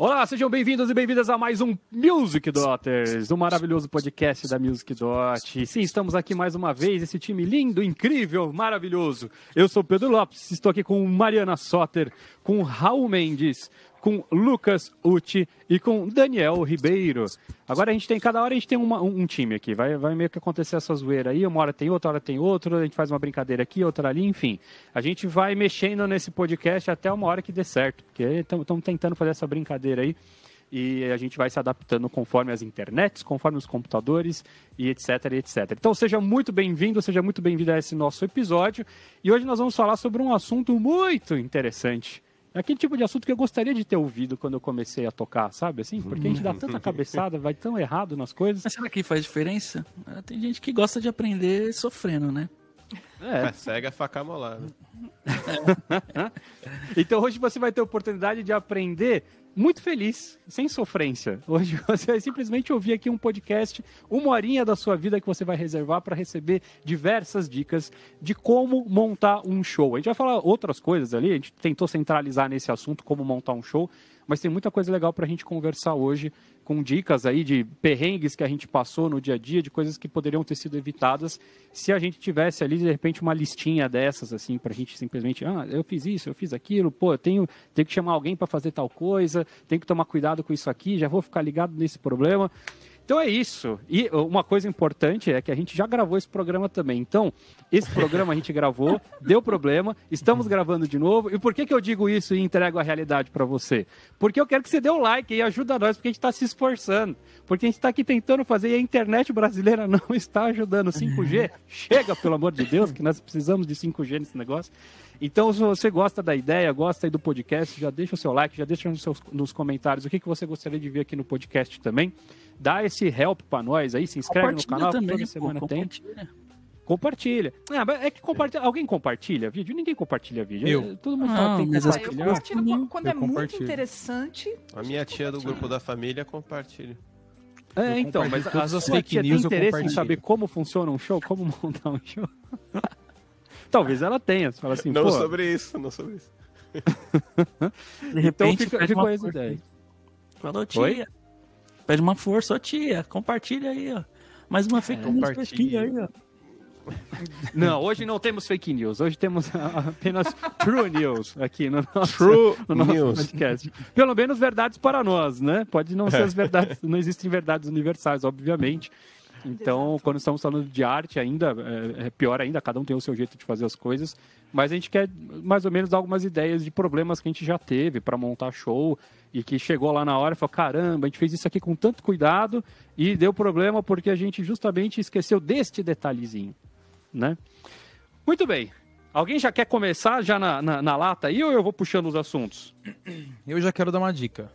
Olá, sejam bem-vindos e bem-vindas a mais um Music Daughters, um maravilhoso podcast da Music Dot. Sim, estamos aqui mais uma vez, esse time lindo, incrível, maravilhoso. Eu sou Pedro Lopes, estou aqui com Mariana Soter, com Raul Mendes, com Lucas Uti e com Daniel Ribeiro. Agora a gente tem, cada hora a gente tem uma, um, um, time aqui, vai, vai meio que acontecer essa zoeira aí, uma hora tem outra, hora tem outro, a gente faz uma brincadeira aqui, outra ali, enfim. A gente vai mexendo nesse podcast até uma hora que dê certo, porque estamos tentando fazer essa brincadeira aí e a gente vai se adaptando conforme as internets, conforme os computadores e etc, etc. Então seja muito bem-vindo, seja muito bem-vindo a esse nosso episódio. E hoje nós vamos falar sobre um assunto muito interessante é aquele tipo de assunto que eu gostaria de ter ouvido quando eu comecei a tocar, sabe? Assim, porque a gente dá tanta cabeçada, vai tão errado nas coisas. Mas será que faz diferença? É, tem gente que gosta de aprender sofrendo, né? É. é cega, faca molada. então hoje você vai ter a oportunidade de aprender muito feliz, sem sofrência. Hoje você vai simplesmente ouvir aqui um podcast, uma horinha da sua vida que você vai reservar para receber diversas dicas de como montar um show. A gente vai falar outras coisas ali, a gente tentou centralizar nesse assunto como montar um show, mas tem muita coisa legal para a gente conversar hoje, com dicas aí de perrengues que a gente passou no dia a dia, de coisas que poderiam ter sido evitadas se a gente tivesse ali, de repente, uma listinha dessas, assim, para a gente simplesmente, ah, eu fiz isso, eu fiz aquilo, pô, eu tenho, tenho que chamar alguém para fazer tal coisa, tenho que tomar cuidado com isso aqui, já vou ficar ligado nesse problema. Então é isso. E uma coisa importante é que a gente já gravou esse programa também. Então, esse programa a gente gravou, deu problema, estamos gravando de novo. E por que, que eu digo isso e entrego a realidade para você? Porque eu quero que você dê o um like e ajuda nós, porque a gente está se esforçando. Porque a gente está aqui tentando fazer e a internet brasileira não está ajudando. 5G, chega, pelo amor de Deus, que nós precisamos de 5G nesse negócio. Então, se você gosta da ideia, gosta aí do podcast, já deixa o seu like, já deixa nos, seus, nos comentários o que, que você gostaria de ver aqui no podcast também dá esse help para nós aí, se inscreve no canal, também, toda semana pô, tem. Compartilha. Ah, é que compartilha. Alguém compartilha vídeo? Ninguém compartilha vídeo. Eu. Todo mundo fala que tem que compartilhar. Eu compartilho quando eu é muito interessante. A minha tia do grupo da família compartilha. É, então, mas as a sua tia tem interesse em saber como funciona um show, como montar um show? Talvez ela tenha. Fala assim, não sobre isso, não sobre isso. De repente, então fica, fica essa ideia. Falou, tia. Oi? Pede uma força, ó tia, compartilha aí, ó. Mais uma fake é, news aí, ó. Não, hoje não temos fake news. Hoje temos apenas true news aqui no nosso, true no nosso news. podcast. Pelo menos verdades para nós, né? Pode não ser as verdades, não existem verdades universais, obviamente. Então, Exato. quando estamos falando de arte ainda, é, é, pior ainda, cada um tem o seu jeito de fazer as coisas, mas a gente quer mais ou menos dar algumas ideias de problemas que a gente já teve para montar show e que chegou lá na hora e falou: caramba, a gente fez isso aqui com tanto cuidado e deu problema porque a gente justamente esqueceu deste detalhezinho, né? Muito bem. Alguém já quer começar já na, na, na lata aí ou eu vou puxando os assuntos? Eu já quero dar uma dica.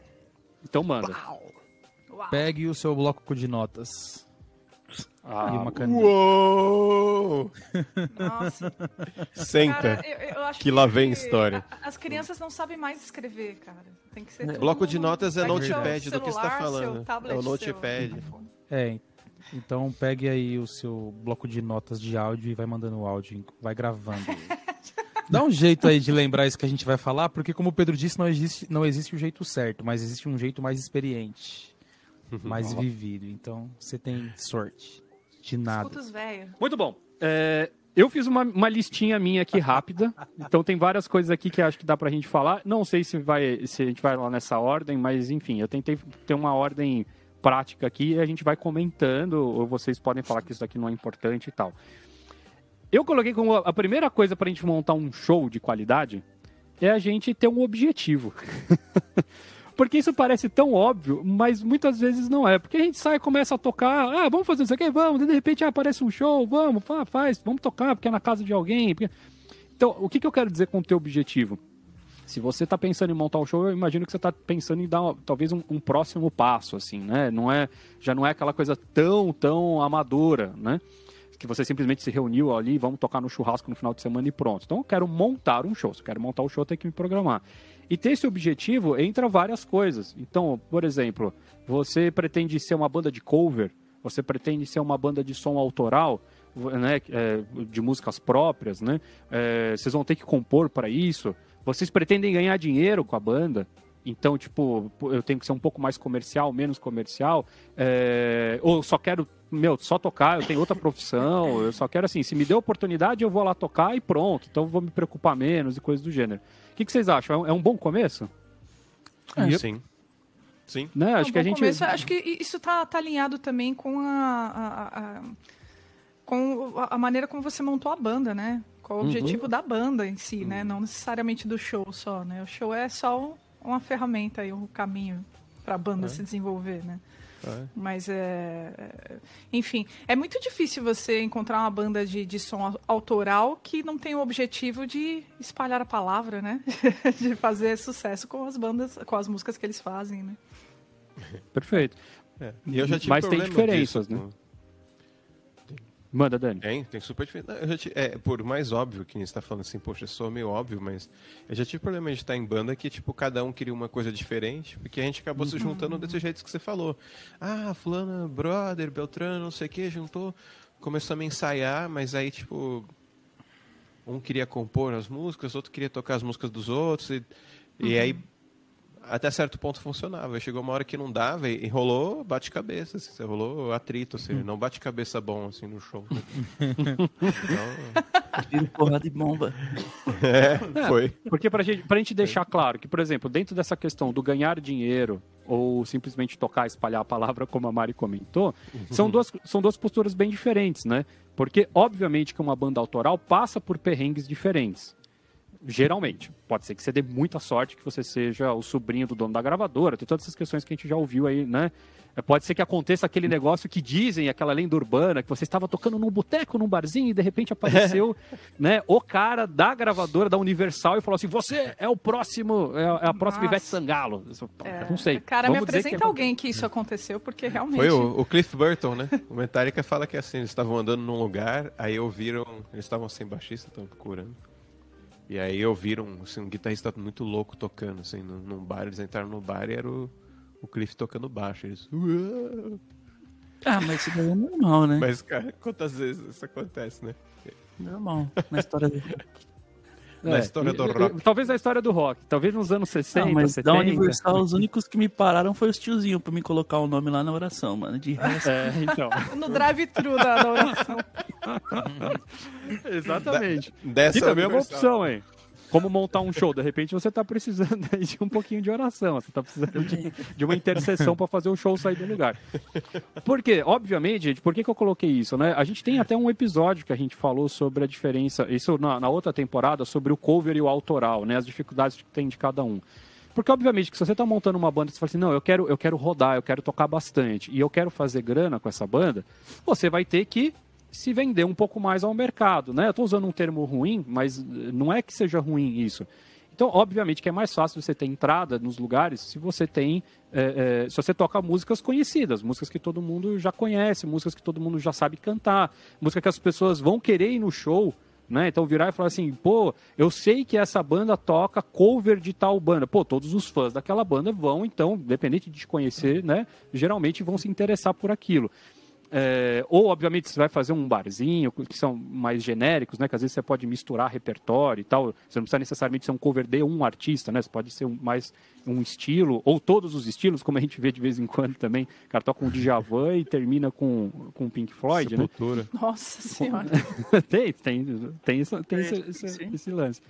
Então manda. Uau. Pegue o seu bloco de notas ah, e uma caneta. Uou! Nossa. Senta. Cara, eu, eu que, que lá vem história. As crianças não sabem mais escrever, cara. Tem que ser. Bloco de notas é notepad do que você está falando. é o notepad. É, então pegue aí o seu bloco de notas de áudio e vai mandando o áudio, vai gravando. Dá um jeito aí de lembrar isso que a gente vai falar, porque como o Pedro disse, não existe, não existe o jeito certo, mas existe um jeito mais experiente, mais vivido. Então você tem sorte. De nada. Muito bom. É, eu fiz uma, uma, listinha minha aqui rápida. Então tem várias coisas aqui que acho que dá pra gente falar. Não sei se, vai, se a gente vai lá nessa ordem, mas enfim, eu tentei ter uma ordem prática aqui e a gente vai comentando, ou vocês podem falar que isso aqui não é importante e tal. Eu coloquei como a primeira coisa pra gente montar um show de qualidade é a gente ter um objetivo. Porque isso parece tão óbvio, mas muitas vezes não é. Porque a gente sai começa a tocar, ah, vamos fazer isso aqui, vamos, e de repente ah, aparece um show, vamos, faz, vamos tocar, porque é na casa de alguém. Porque... Então, o que, que eu quero dizer com o teu objetivo? Se você está pensando em montar um show, eu imagino que você está pensando em dar talvez um, um, próximo passo, assim, né? Não é, já não é aquela coisa tão, tão amadora, né? Que você simplesmente se reuniu ali, vamos tocar no churrasco no final de semana e pronto. Então eu quero montar um show. Se eu quero montar um show, eu tenho que me programar. E ter esse objetivo entra várias coisas. Então, por exemplo, você pretende ser uma banda de cover, você pretende ser uma banda de som autoral, né, é, de músicas próprias, né? É, vocês vão ter que compor para isso. Vocês pretendem ganhar dinheiro com a banda, então, tipo, eu tenho que ser um pouco mais comercial, menos comercial, é... ou só quero, meu, só tocar, eu tenho outra profissão, eu só quero assim, se me der oportunidade, eu vou lá tocar e pronto, então vou me preocupar menos e coisas do gênero. O que, que vocês acham? É um bom começo? É, sim. Sim. Né? Acho que a gente. Começo, acho que isso tá, tá alinhado também com a, a, a, com a maneira como você montou a banda, né? Qual o uhum. objetivo da banda em si, né? uhum. né? Não necessariamente do show só, né? O show é só uma ferramenta e um caminho para a banda é. se desenvolver, né? É. Mas é. Enfim, é muito difícil você encontrar uma banda de, de som autoral que não tem o objetivo de espalhar a palavra, né? de fazer sucesso com as bandas, com as músicas que eles fazem, né? Perfeito. É. E eu já tive Mas tem diferenças, disso, né? Manda, Dani. Tem, tem super diferença. É, por mais óbvio que está falando assim, poxa, sou meio óbvio, mas eu já tive problema de estar em banda que, tipo, cada um queria uma coisa diferente, porque a gente acabou se juntando desse jeito que você falou. Ah, fulana, brother, Beltrano, não sei o que, juntou, começou a me ensaiar, mas aí, tipo, um queria compor as músicas, outro queria tocar as músicas dos outros, e, uhum. e aí até certo ponto funcionava. Chegou uma hora que não dava e, rolou bate-cabeça, assim, rolou atrito, assim, não bate-cabeça bom assim no show. Né? então... porra de bomba. É, foi. É, porque pra gente, pra gente deixar claro que, por exemplo, dentro dessa questão do ganhar dinheiro ou simplesmente tocar, espalhar a palavra, como a Mari comentou, são, duas, são duas posturas bem diferentes, né? Porque, obviamente, que uma banda autoral passa por perrengues diferentes. Geralmente. Pode ser que você dê muita sorte que você seja o sobrinho do dono da gravadora. Tem todas essas questões que a gente já ouviu aí, né? É, pode ser que aconteça aquele negócio que dizem, aquela lenda urbana, que você estava tocando num boteco, num barzinho, e de repente apareceu né, o cara da gravadora, da Universal, e falou assim: Você é o próximo, é a próxima Nossa. Ivete Sangalo. É, não sei. Cara, Vamos me apresenta que é... alguém que isso aconteceu, porque realmente. Foi o, o Cliff Burton, né? O Metallica fala que é assim: eles estavam andando num lugar, aí ouviram, eles estavam sem baixista, estavam procurando. E aí ouviram assim, um guitarrista muito louco tocando, assim, num, num bar. Eles entraram no bar e era o, o Cliff tocando baixo. Eles. Ah, mas isso daí é normal, né? Mas, cara, quantas vezes isso acontece, né? Normal, na história do na é, história do rock. Talvez na história do rock. Talvez nos anos 60, não, mas 70. Da Universal, os únicos que me pararam foi os tiozinhos pra me colocar o nome lá na oração, mano. De resto. É, então. no drive-thru da, da oração. Exatamente. Dessa e também é uma opção, hein? Como montar um show. De repente você está precisando de um pouquinho de oração, você está precisando de, de, uma intercessão para fazer o show sair do lugar. Por quê? Obviamente, gente, por que, que eu coloquei isso? Né? A gente tem até um episódio que a gente falou sobre a diferença, isso na, na outra temporada, sobre o cover e o autoral, né? as dificuldades que tem de cada um. Porque, obviamente, que se você está montando uma banda, você fala assim, não, eu quero, eu quero rodar, eu quero tocar bastante, e eu quero fazer grana com essa banda, você vai ter que se vender um pouco mais ao mercado, né? Eu estou usando um termo ruim, mas não é que seja ruim isso. Então, obviamente que é mais fácil você ter entrada nos lugares se você tem, é, é, se você toca músicas conhecidas, músicas que todo mundo já conhece, músicas que todo mundo já sabe cantar, música que as pessoas vão querer ir no show, né? Então virar e falar assim, pô, eu sei que essa banda toca cover de tal banda. Pô, todos os fãs daquela banda vão, então, independente de te conhecer, né? Geralmente vão se interessar por aquilo. É, ou, obviamente, você vai fazer um barzinho, que são mais genéricos, né? Que às vezes você pode misturar repertório e tal. Você não precisa necessariamente ser um cover de um artista, né? Você pode ser um, mais um estilo, ou todos os estilos, como a gente vê de vez em quando também. O cara toca um Djavan e termina com, com Pink Floyd, né? Sepultura. né? Nossa Senhora! tem, tem, tem, tem, tem esse, esse, esse lance.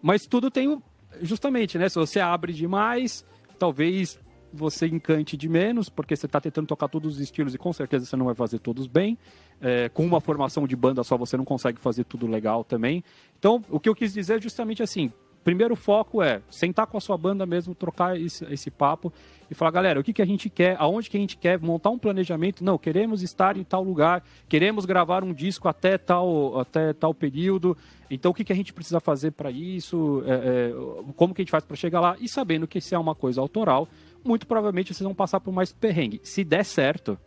Mas tudo tem, justamente, né? Se você abre demais, talvez você encante de menos, porque você está tentando tocar todos os estilos e com certeza você não vai fazer todos bem. É, com uma formação de banda só você não consegue fazer tudo legal também. Então, o que eu quis dizer é justamente assim: primeiro foco é sentar com a sua banda mesmo, trocar esse, esse papo e falar, galera, o que, que a gente quer, aonde que a gente quer, montar um planejamento. Não, queremos estar em tal lugar, queremos gravar um disco até tal, até tal período. Então, o que, que a gente precisa fazer para isso? É, é, como que a gente faz para chegar lá? E sabendo que se é uma coisa autoral, muito provavelmente vocês vão passar por mais perrengue. Se der certo,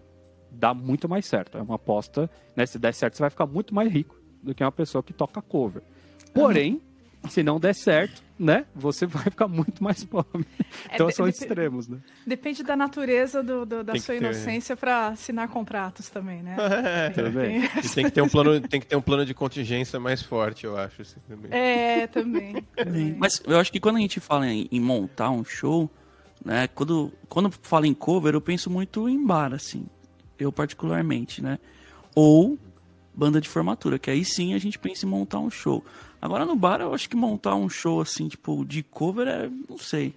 dá muito mais certo. É uma aposta, né? Se der certo, você vai ficar muito mais rico do que uma pessoa que toca cover. Porém, se não der certo, né? Você vai ficar muito mais pobre. É, então são extremos, né? Depende da natureza do, do da sua inocência para assinar contratos também, né? É, também. E tem que ter um plano, tem que ter um plano de contingência mais forte, eu acho. Assim, também. É, também. também. Mas eu acho que quando a gente fala em, em montar um show, Né? Quando, quando falo em cover, eu penso muito em bar, assim. Eu particularmente, né? Ou banda de formatura, que aí sim a gente pensa em montar um show. Agora no bar eu acho que montar um show assim, tipo, de cover é. não sei.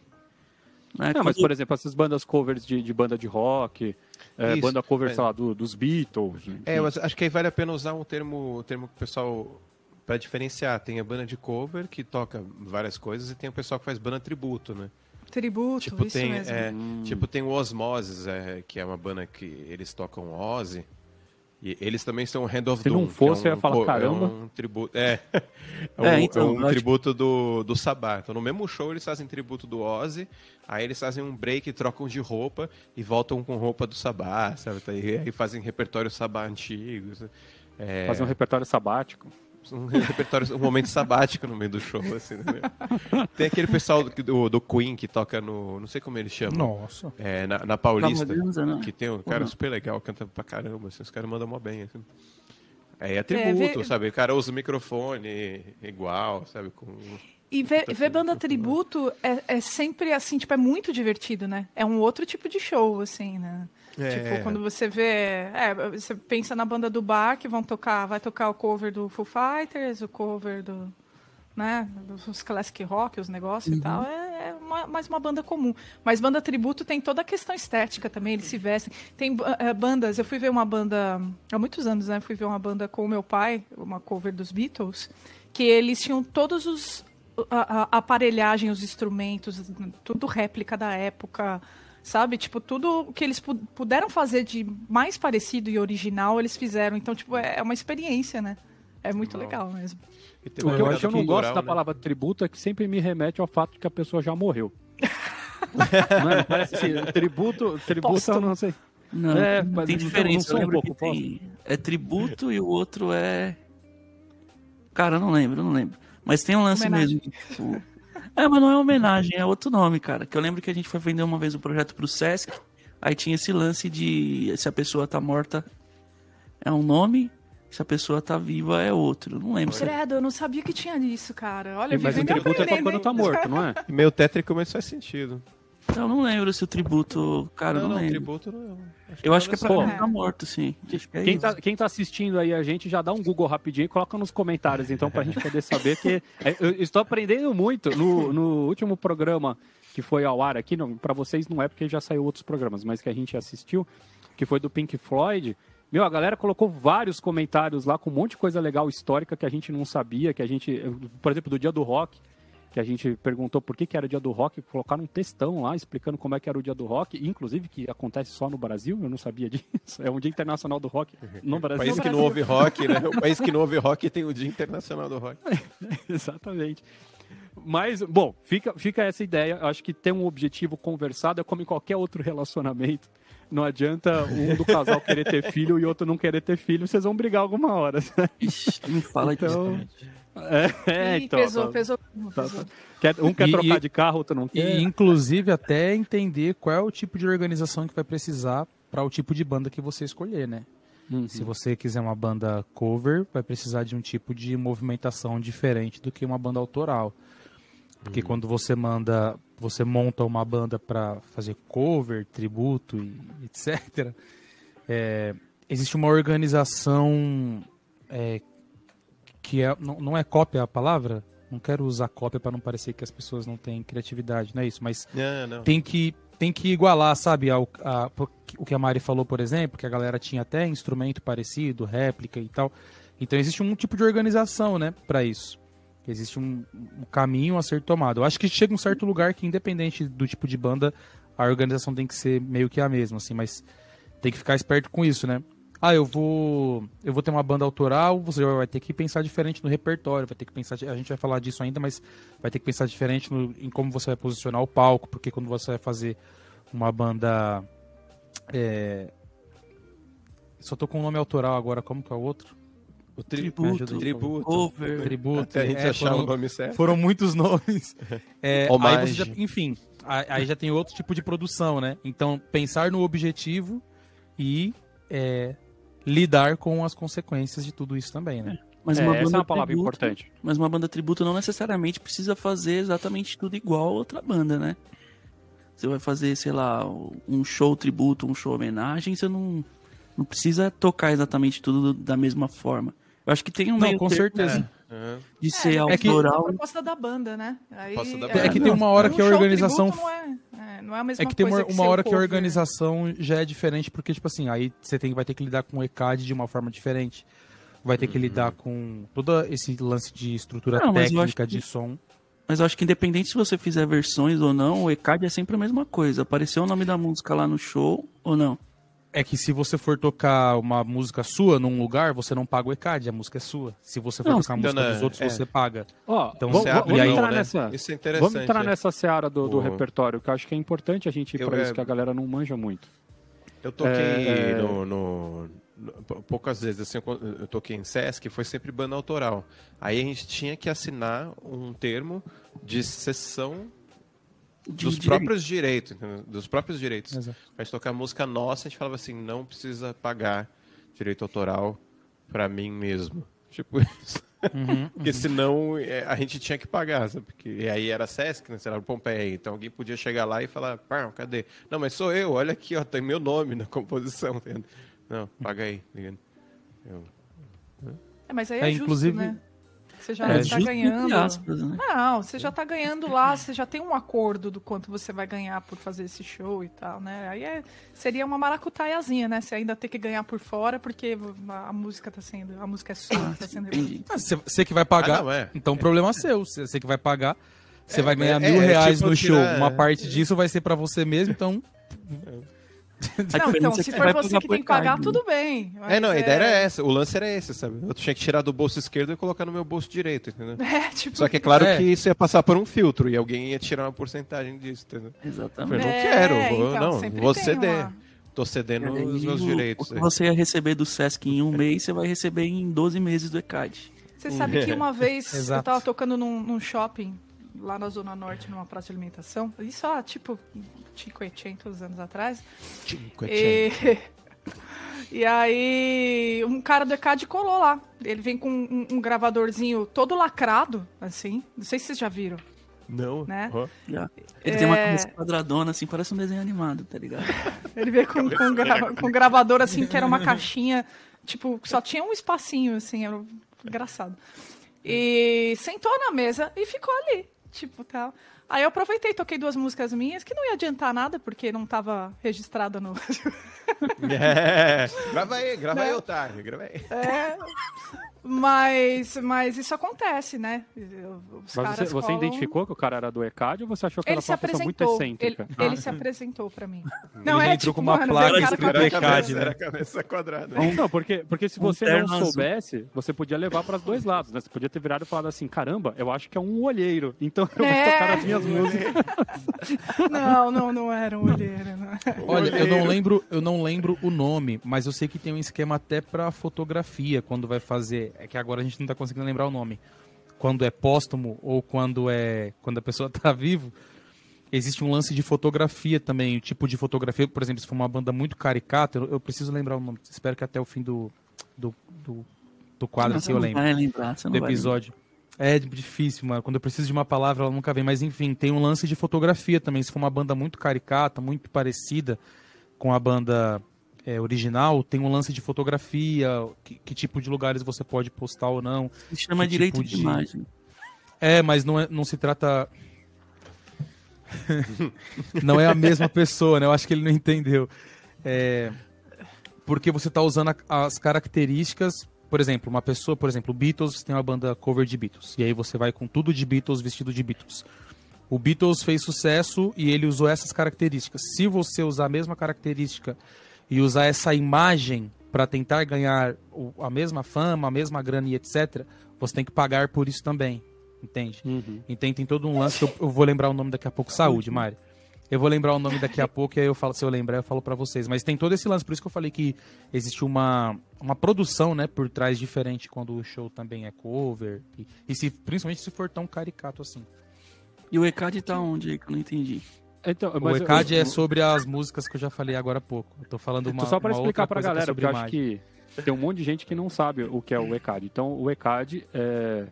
Né? Não, Quando... mas por exemplo, essas bandas covers de, de banda de rock, é, banda cover, é. sei lá, do, dos Beatles. Enfim. É, mas acho que aí vale a pena usar um termo, um termo que o pessoal. para diferenciar. Tem a banda de cover que toca várias coisas e tem o pessoal que faz banda tributo, né? Tributo, tipo, isso tem, mesmo. É, hum. Tipo, tem o Osmosis, é, que é uma banda que eles tocam Ozzy. E eles também são Hand of Se Doom. não fosse, é um, eu ia falar, caramba. É um tributo, é, é, um, é, então, é um tributo do, do Sabá. Então, no mesmo show, eles fazem tributo do Ozzy, aí eles fazem um break, trocam de roupa e voltam com roupa do Sabá, sabe? Aí, aí fazem repertório Sabá antigo. É... Fazem um repertório sabático um repertório, um momento sabático no meio do show, assim, né? Tem aquele pessoal do, do Queen que toca no. Não sei como eles chamam. Nossa. É, na, na Paulista. Né? Que tem um cara super legal, canta pra caramba, assim, os caras mandam mó bem, assim. É, é tributo, é, sabe? O cara usa o microfone igual, sabe? Com... E ver, ver banda tributo é, é sempre assim, tipo, é muito divertido, né? É um outro tipo de show, assim, né? É. Tipo, quando você vê. É, você pensa na banda do bar que vão tocar, vai tocar o cover do Foo Fighters, o cover do. Né, dos classic rock, os negócios uhum. e tal, é, é uma, mais uma banda comum. Mas banda tributo tem toda a questão estética também, eles se vestem. Tem é, bandas, eu fui ver uma banda há muitos anos, né? Fui ver uma banda com o meu pai, uma cover dos Beatles, que eles tinham todos os a, a aparelhagem, os instrumentos, tudo réplica da época sabe? Tipo, tudo que eles puderam fazer de mais parecido e original, eles fizeram. Então, tipo, é, é uma experiência, né? É muito legal mesmo. O que eu, eu não gosto da né? palavra tributo é que sempre me remete ao fato de que a pessoa já morreu. não, parece assim, tributo, tributo, eu não sei. Não, é, tem diferença. Não um pouco, tem, é tributo e o outro é. Cara, eu não lembro, eu não lembro. Mas tem um lance Homenagem. mesmo. Tipo, é, mas não é homenagem, é outro nome, cara. Que eu lembro que a gente foi vender uma vez um projeto pro Sesc, aí tinha esse lance de se a pessoa tá morta é um nome, se a pessoa tá viva é outro. Não lembro. Credo, eu não sabia que tinha isso, cara. Olha, mas o tributo é pra quando tá morto, não é? Meio tétrico, mas faz sentido. Eu não lembro se o tributo. Cara, não, não, não lembro. tributo não. Acho eu acho que é pra quem tá morto, sim. É quem, tá, quem tá assistindo aí a gente, já dá um Google rapidinho e coloca nos comentários, então, pra gente poder saber que. É, eu estou aprendendo muito. No, no último programa que foi ao ar aqui, não, pra vocês não é porque já saiu outros programas, mas que a gente assistiu, que foi do Pink Floyd. Meu, a galera colocou vários comentários lá com um monte de coisa legal histórica que a gente não sabia, que a gente, por exemplo, do dia do rock, que a gente perguntou por que, que era o dia do rock, colocaram um textão lá explicando como é que era o dia do rock, inclusive que acontece só no Brasil, eu não sabia disso. É um dia internacional do rock no Brasil. O país que não ouve rock, né? O país que não ouve rock tem o dia internacional do rock. Exatamente. Mas, bom, fica, fica essa ideia. Acho que ter um objetivo conversado é como em qualquer outro relacionamento. Não adianta um do casal querer ter filho e outro não querer ter filho, vocês vão brigar alguma hora. Ixi, não fala então... disso. É, é então. Pesou, tá, pesou. Tá, pesou. Quer, um quer e, trocar de carro, outro não quer. E, inclusive, até entender qual é o tipo de organização que vai precisar para o tipo de banda que você escolher, né? Uhum. Se você quiser uma banda cover, vai precisar de um tipo de movimentação diferente do que uma banda autoral. Porque uhum. quando você manda, você monta uma banda para fazer cover, tributo e etc. É, existe uma organização é, que é, não, não é cópia a palavra? Não quero usar cópia para não parecer que as pessoas não têm criatividade, não é isso, mas não, não. tem que tem que igualar, sabe, ao, a, o que a Mari falou, por exemplo, que a galera tinha até instrumento parecido, réplica e tal. Então existe um tipo de organização, né, para isso. Existe um, um, caminho a ser tomado. Eu acho que chega um certo lugar que, independente do tipo de banda, a organização tem que ser meio que a mesma, assim, mas tem que ficar esperto com isso, né? ah, eu vou eu vou ter uma banda autoral, você vai ter que pensar diferente no repertório, vai ter que pensar, a gente vai falar disso ainda, mas vai ter que pensar diferente no, em como você vai posicionar o palco, porque quando você vai fazer uma banda é... só tô com o nome autoral agora, como que é o outro? O tributo, tributo, cover, tributo. Até a gente é, achar foram, o nome certo. Foram muitos nomes. É, aí já, enfim, aí já tem outro tipo de produção, né? Então, pensar no objetivo e é, lidar com as consequências de tudo isso também, né? É. Mas uma é, essa é uma palavra tributo, importante. Mas uma banda tributo não necessariamente precisa fazer exatamente tudo igual a outra banda, né? você vai fazer, sei lá, um show tributo, um show homenagem, você não, não precisa tocar exatamente tudo da mesma forma. Eu acho que tem um não, com certeza. É. De ser é, autoral. É a proposta da banda, né? Aí, da banda. É que tem uma hora que a organização. Não é, é, não é a mesma É que tem uma, uma hora que a organização já é diferente, porque, tipo assim, aí você tem, vai ter que lidar com o ECAD de uma forma diferente. Vai ter que lidar com todo esse lance de estrutura não, técnica de som. Mas eu acho que independente se você fizer versões ou não, o ECAD é sempre a mesma coisa. Apareceu o nome da música lá no show ou não? É que se você for tocar uma música sua num lugar, você não paga o ECAD, a música é sua. Se você for não, tocar a música dos outros, é. você paga. Ó, então, vamos, vamos aí, entrar né? nessa, Isso é interessante. Vamos entrar nessa seara do, do repertório, que eu acho que é importante a gente ir para isso, é... que a galera não manja muito. Eu toquei é... no, no poucas vezes assim, eu toquei em Sesc, foi sempre banda autoral. Aí a gente tinha que assinar um termo de cessão de dos direito. próprios direitos, entendeu? dos próprios direitos. Exato. A gente tocar música nossa, a gente falava assim, não precisa pagar direito autoral para mim mesmo. Tipo isso. Uhum, Porque uhum. senão é, a gente tinha que pagar, sabe? Porque, e aí era Sesc, né? Era Pompeia. Então alguém podia chegar lá e falar, pá, cadê? Não, mas sou eu, olha aqui, ó, tem meu nome na composição. Entendeu? Não, paga aí. Eu... É, mas aí é, é justo, inclusive... né? Você já é, está ganhando. Aspas, né? Não, você já está ganhando lá, você já tem um acordo do quanto você vai ganhar por fazer esse show e tal, né? Aí é, seria uma maracutaiazinha, né? Você ainda ter que ganhar por fora porque a, a música está sendo, a música é sua, tá sendo ah, você, que vai pagar, ah, não, é. então o problema é seu. Você que vai pagar, você é, vai ganhar é, mil é, reais tipo no show. Uma parte disso vai ser para você mesmo, então Não, então, se for você que tem que pagar, tudo bem. É, não, a ideia é... era essa. O lance era esse, sabe? Eu tinha que tirar do bolso esquerdo e colocar no meu bolso direito, entendeu? É, tipo... Só que é claro é. que isso ia passar por um filtro e alguém ia tirar uma porcentagem disso, entendeu? Exatamente. Eu não quero, é, vou, então, não, vou ceder. Uma... Tô cedendo os meus direitos. O que você ia receber do Sesc em um mês, você vai receber em 12 meses do ECAD. Você sabe que uma vez eu tava tocando num, num shopping lá na Zona Norte, numa praça de alimentação. Isso há, tipo, 500 anos atrás. 500. E... e aí, um cara do ECAD colou lá. Ele vem com um, um, gravadorzinho todo lacrado, assim. Não sei se vocês já viram. Não. Né? Uhum. Ele é... tem uma cabeça quadradona, assim, parece um desenho animado, tá ligado? Ele veio com, com, gra... com um gravador, assim, que era uma caixinha, tipo, só tinha um espacinho, assim, era engraçado. E sentou na mesa e ficou ali tipo, tal. Aí eu aproveitei, toquei duas músicas minhas, que não ia adiantar nada, porque não estava registrada no. é, grava aí, grava aí, né? Otário, grava aí. É, mas, mas isso acontece, né? Os mas você, você identificou que o cara era do ECAD ou você achou que ele era uma pessoa muito excêntrica? Ele, ah. ele se apresentou pra mim. Não ele é tipo, com uma mano, placa escrito ECAD, né? Era cabeça quadrada. Não, porque, porque se você um não soubesse, você podia levar para os dois lados, né? Você podia ter virado e falado assim, caramba, eu acho que é um olheiro, então eu é. vou tocar as minhas músicas. Não, não, não era um olheiro. Não. Olha, eu não lembro, eu não lembro o nome, mas eu sei que tem um esquema até para fotografia quando vai fazer é que agora a gente não está conseguindo lembrar o nome. Quando é póstumo ou quando é quando a pessoa está vivo, existe um lance de fotografia também, o tipo de fotografia, por exemplo, se for uma banda muito caricata, eu, eu preciso lembrar o nome. Espero que até o fim do do, do, do quadro assim eu lembre. Lembrar, do episódio. É difícil, mano. Quando eu preciso de uma palavra, ela nunca vem. Mas enfim, tem um lance de fotografia também. Se for uma banda muito caricata, muito parecida com a banda é, original tem um lance de fotografia, que, que, tipo de lugares você pode postar ou não. Se chama direito tipo de... de... imagem. É, mas não, é, não se trata. não é a mesma pessoa, né? Eu acho que ele não entendeu. É... Porque você está usando a, as características. Por exemplo, uma pessoa, por exemplo, Beatles tem uma banda cover de Beatles. E aí você vai com tudo de Beatles vestido de Beatles. O Beatles fez sucesso e ele usou essas características. Se você usar a mesma característica e usar essa imagem para tentar ganhar a mesma fama, a mesma grana e etc., você tem que pagar por isso também. Entende? Uhum. Então tem todo um lance que eu, eu, vou lembrar o nome daqui a pouco. Saúde, Mari. Eu vou lembrar o nome daqui a pouco e aí eu falo, se eu lembrar, eu falo para vocês. Mas tem todo esse lance, por isso que eu falei que existe uma, uma produção, né, por trás diferente quando o show também é cover. E, e se, principalmente se for tão caricato assim. E o ECAD tá onde aí que eu não entendi? Então, o ECAD eu, é sobre as músicas que eu já falei agora há pouco. Eu tô falando uma. Só para explicar para a galera, porque eu acho que tem um monte de gente que não sabe o que é o ECAD. Então, o ECAD é.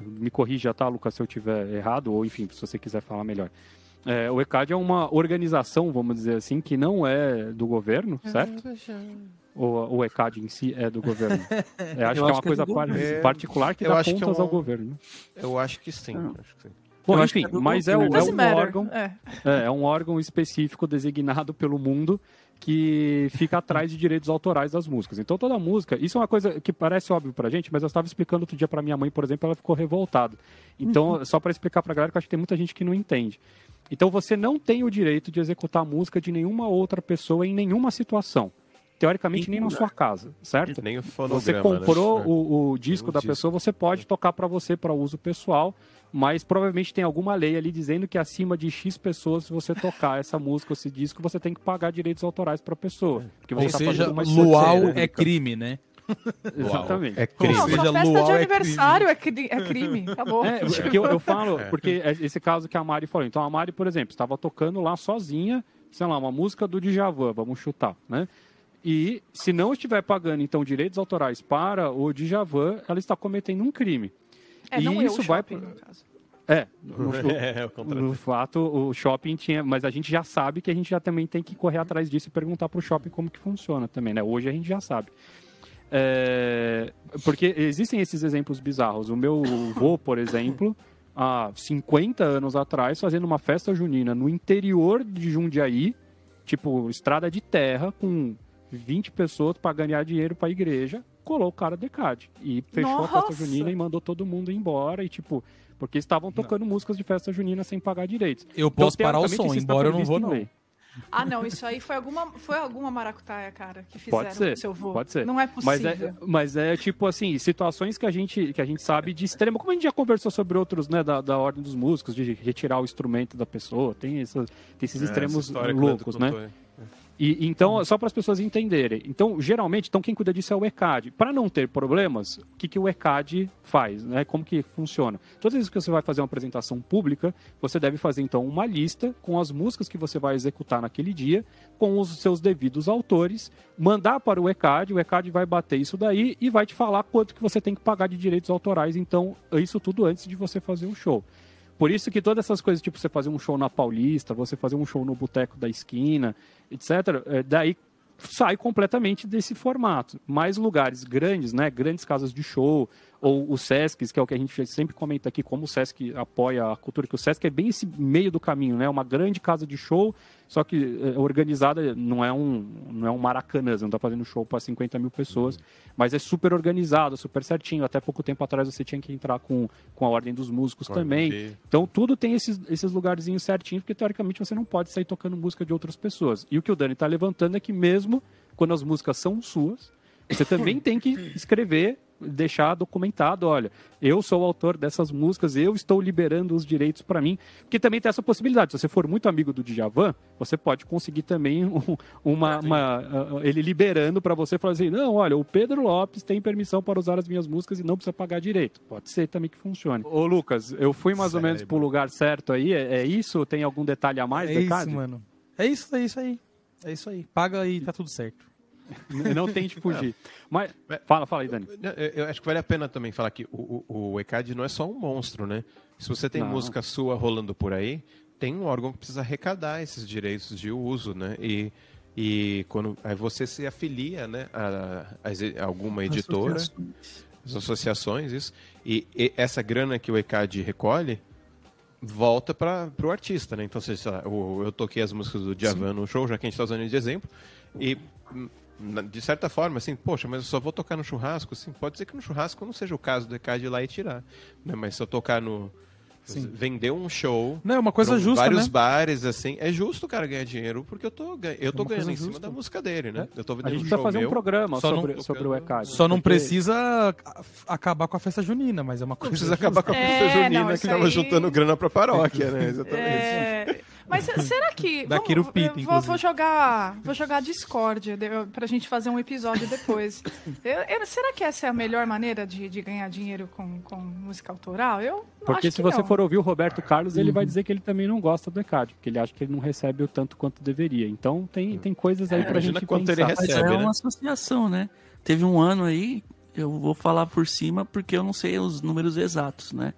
Me corrija, tá, Lucas, se eu tiver errado, ou enfim, se você quiser falar melhor. É, o ECAD é uma organização, vamos dizer assim, que não é do governo, certo? Ou o ECAD em si é do governo? É, acho que é uma coisa é particular que dá contas que é um... ao governo. Eu acho que sim. Ah. Acho que sim. Bom, enfim, é mas é, é, um órgão, é. é. um órgão específico designado pelo mundo que fica atrás de direitos autorais das músicas. Então toda música, isso é uma coisa que parece óbvio pra gente, mas eu estava explicando outro dia para minha mãe, por exemplo, ela ficou revoltada. Então, uhum. só para explicar pra galera que eu acho que tem muita gente que não entende. Então você não tem o direito de executar a música de nenhuma outra pessoa em nenhuma situação teoricamente nem na sua casa, certo? Nem o Você comprou né? o, o, disco da pessoa, você pode tocar para você para uso pessoal, mas provavelmente tem alguma lei ali dizendo que acima de X pessoas, se você tocar essa música, esse disco, você tem que pagar direitos autorais para a pessoa. Porque você Ou tá seja, luau é crime, né? Exatamente. É crime. Não, seja, festa de é aniversário é crime. É crime. Acabou. É, porque eu, eu falo, é. porque é esse caso que a Mari falou. Então a Mari, por exemplo, estava tocando lá sozinha, sei lá, uma música do Djavan, vamos chutar, né? E se não estiver pagando, então, direitos autorais para o Djavan, ela está cometendo um crime. É, e não isso eu, vai shopping, no caso. É, no, é, no, fato, o shopping tinha. Mas a gente já sabe que a gente já também tem que correr atrás disso e perguntar para o shopping como que funciona também, né? Hoje a gente já sabe. É, porque existem esses exemplos bizarros. O meu avô, por exemplo, há 50 anos atrás, fazendo uma festa junina no interior de Jundiaí, tipo, estrada de terra, com 20 pessoas para ganhar dinheiro para a igreja, colou o cara do ECAD. E fechou Nossa. a festa junina e mandou todo mundo embora. E, tipo, porque estavam tocando não. músicas de festa junina sem pagar direitos. Eu então, posso parar o som, embora eu não vou, não. Ah, não, isso aí foi alguma, foi alguma maracutaia, cara, que fizeram pode ser, seu voo. Pode ser. Não é possível. Mas é, mas é tipo assim, situações que a gente, que a gente sabe de extremo, como a gente já conversou sobre outros, né, da, da ordem dos músicos, de retirar o instrumento da pessoa, tem, essa, tem esses é, extremos loucos, né? E, então, só para as pessoas entenderem. Então, geralmente, então quem cuida disso é o ECAD. Para não ter problemas, o que, que o ECAD faz? Né? Como que funciona? Todas as vezes que você vai fazer uma apresentação pública, você deve fazer, então, uma lista com as músicas que você vai executar naquele dia, com os seus devidos autores, mandar para o ECAD, o ECAD vai bater isso daí e vai te falar quanto que você tem que pagar de direitos autorais. Então, isso tudo antes de você fazer um show. Por isso que todas essas coisas, tipo você fazer um show na Paulista, você fazer um show no Boteco da Esquina, etc., é, daí sai completamente desse formato. Mais lugares grandes, né, grandes casas de show, ou o Sesc, que é o que a gente sempre comenta aqui, como o Sesc apoia a cultura, que o Sesc é bem esse meio do caminho, né? Uma grande casa de show, só que é, organizada, não é um, não é um Maracanã, não está fazendo show para 50 mil pessoas, mas é super organizado, super certinho. Até pouco tempo atrás você tinha que entrar com, com a ordem dos músicos pode também. Ver. Então tudo tem esses, esses lugarzinhos certinhos, porque teoricamente você não pode sair tocando música de outras pessoas. E o que o Dani está levantando é que mesmo quando as músicas são suas, você também tem que escrever deixar documentado, olha, eu sou o autor dessas músicas, eu estou liberando os direitos para mim, porque também tem essa possibilidade. Se você for muito amigo do Djavan, você pode conseguir também um, uma, uma uh, ele liberando para você falar assim, não, olha, o Pedro Lopes tem permissão para usar as minhas músicas e não precisa pagar direito. Pode ser também que funcione. Ô Lucas, eu fui mais ou menos pro lugar certo aí, é, é, isso? Tem algum detalhe a mais? É isso, mano. É isso, é isso aí. É isso aí. Paga e tá tudo certo. Não tente fugir. Mas, fala, fala aí, Dani. Eu acho que vale a pena também falar que o, o, o ECAD não é só um monstro, né? Se você tem não. música sua rolando por aí, tem um órgão que precisa arrecadar esses direitos de uso, né? E, e quando aí você se afilia, né, a, a, alguma editora, associações. as associações, isso. E, e, essa grana que o ECAD recolhe volta para o artista, né? Então, se, lá, eu, eu toquei as músicas do Djavan no show, já que a gente está usando de exemplo, e de certa forma, assim, poxa, mas eu só vou tocar no churrasco, assim, pode ser que no churrasco não seja o caso do ECAD ir lá e tirar, né? Mas se eu tocar no... Sim. Vender um show. Não, é uma coisa justa, vários né? bares, assim. É justo o cara ganhar dinheiro, porque eu tô, eu tô é ganhando em cima da música dele, né? É. Eu tô a gente precisa fazer meu, um programa sobre, não, sobre o ECAD. Só não precisa acabar com a festa junina, mas é uma coisa. Não precisa justa. acabar com a festa é, junina não, que tava juntando grana pra paróquia, né? Exatamente. É... Mas será que. Da vamos, vou, vou, jogar. Vou jogar Discord pra gente fazer um episódio depois. eu, eu, será que essa é a melhor maneira de, de ganhar dinheiro com, com música autoral? Eu Porque se você não. for ouvir o Roberto Carlos, ele uhum. vai dizer que ele também não gosta do ECAD, porque ele acha que ele não recebe o tanto quanto deveria. Então tem, tem coisas aí é, pra gente quanto pensar. Ele recebe, Mas é uma né? associação, né? Teve um ano aí, eu vou falar por cima porque eu não sei os números exatos, né?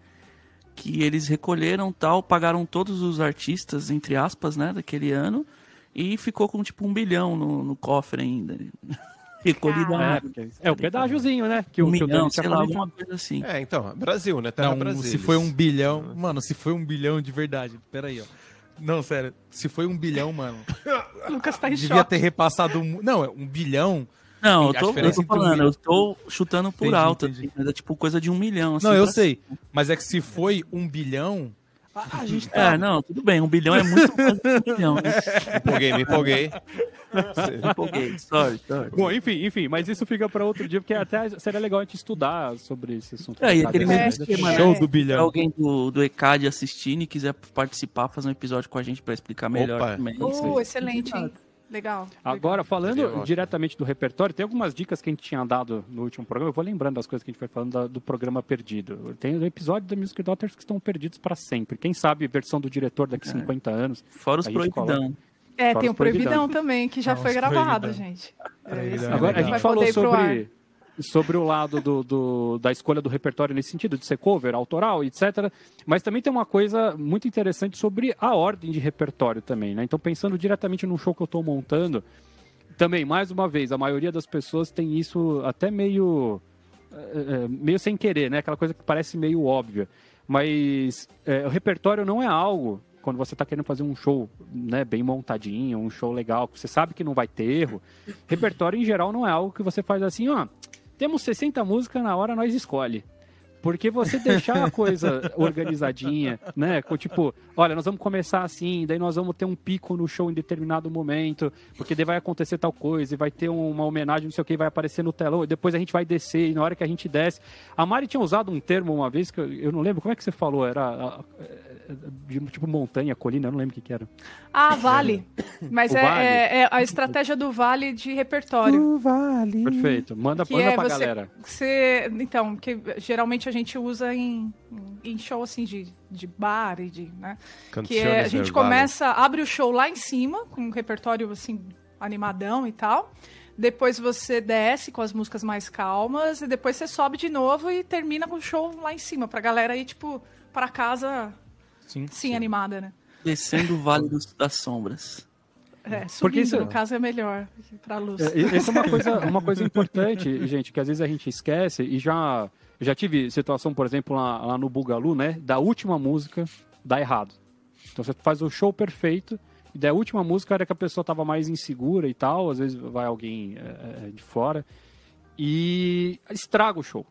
Que eles recolheram tal, pagaram todos os artistas, entre aspas, né, daquele ano, e ficou com tipo um bilhão no, no cofre ainda. Recolhido ah, é, é, o pedágiozinho, né? Que um o, milhão, que sei lá, alguma coisa assim. É, então, Brasil, né? Terra Não, Brasil. se foi um bilhão, mano, se foi um bilhão de verdade, peraí, ó. Não, sério, se foi um bilhão, mano. Lucas tá em Devia choque. ter repassado um. Não, é um bilhão. Não, eu tô, eu tô um falando, eu tô chutando por Entendi, alto, entendi. assim, mas é tipo coisa de um milhão. Assim, Não, eu sei. Mas é que se foi um bilhão. A, a gente tá. É, não, tudo bem, um bilhão é muito mais que um bilhão. Né? Me empolguei, me empolguei. Me empolguei, sorry, sorry. Bom, enfim, enfim, mas isso fica para outro dia, porque até seria legal a gente estudar sobre esse assunto. É, e aquele É, mesmo esquema, né? Show do Se bilhão. alguém do, do ECAD assistindo e quiser participar, fazer um episódio com a gente pra explicar melhor Opa. também. Oh, excelente, hein? Legal. Agora, falando Seria ótimo. diretamente do repertório, tem algumas dicas que a gente tinha dado no último programa. Eu vou lembrando das coisas que a gente foi falando da- do programa perdido. Tem episódios da Music Daughters que estão perdidos para sempre. Quem sabe versão do diretor daqui a 50 anos. Fora os proibidão. É, Fora tem o proibidão. Proibidão também, que já foi gravado, Proibidão. gente. Esse Agora, a gente falou sobre, sobre o lado do, do- da escolha do repertório nesse sentido, de ser cover, autoral, etc. Mas também tem uma coisa muito interessante sobre a ordem de repertório também, né? Então, pensando diretamente no show que eu estou montando, também, mais uma vez, a maioria das pessoas tem isso até meio, eh, eh, meio sem querer, né? Aquela coisa que parece meio óbvia. Mas eh, o repertório não é algo quando você está querendo fazer um show né, bem montadinho, um show legal, que você sabe que não vai ter erro. Repertório, em geral, não é algo que você faz assim, ó, temos 60 músicas, na hora nós escolhe. Porque você deixar a coisa organizadinha, né? Com tipo, olha, nós vamos começar assim, daí nós vamos ter um pico no show em determinado momento, porque daí vai acontecer tal coisa, e vai ter uma homenagem, não sei o que, vai aparecer no telão, e depois a gente vai descer, e na hora que a gente desce. A Mari tinha usado um termo uma vez que eu, eu não lembro, como é que você falou? Era a- a- de, tipo montanha, colina, eu não lembro o que, que era. Ah, vale. Mas é, vale. é- é a estratégia do vale de repertório. vale. Perfeito. Manda, Que manda é pra você, galera. você- então, que geralmente a gente usa em, em show assim de, de bar e de, né? Que é, a gente começa, abre o show lá em cima, com um repertório assim, animadão e tal. Depois você desce com as músicas mais calmas, e depois você sobe de novo e termina com o show lá em cima, pra galera ir, tipo, pra casa Sim. sim, animada, né? Descendo o Vale dos- das Sombras. É, subindo, Porque isso- no caso, é melhor pra luz. É, Essa é uma coisa, uma coisa importante, gente, que às vezes a gente esquece e já, já tive situação, por exemplo, lá, lá no Bugalu, né? Da última música dá errado. Então você faz o show perfeito e da última música era que a pessoa tava mais insegura e tal, às vezes vai alguém é, de fora e estraga o show.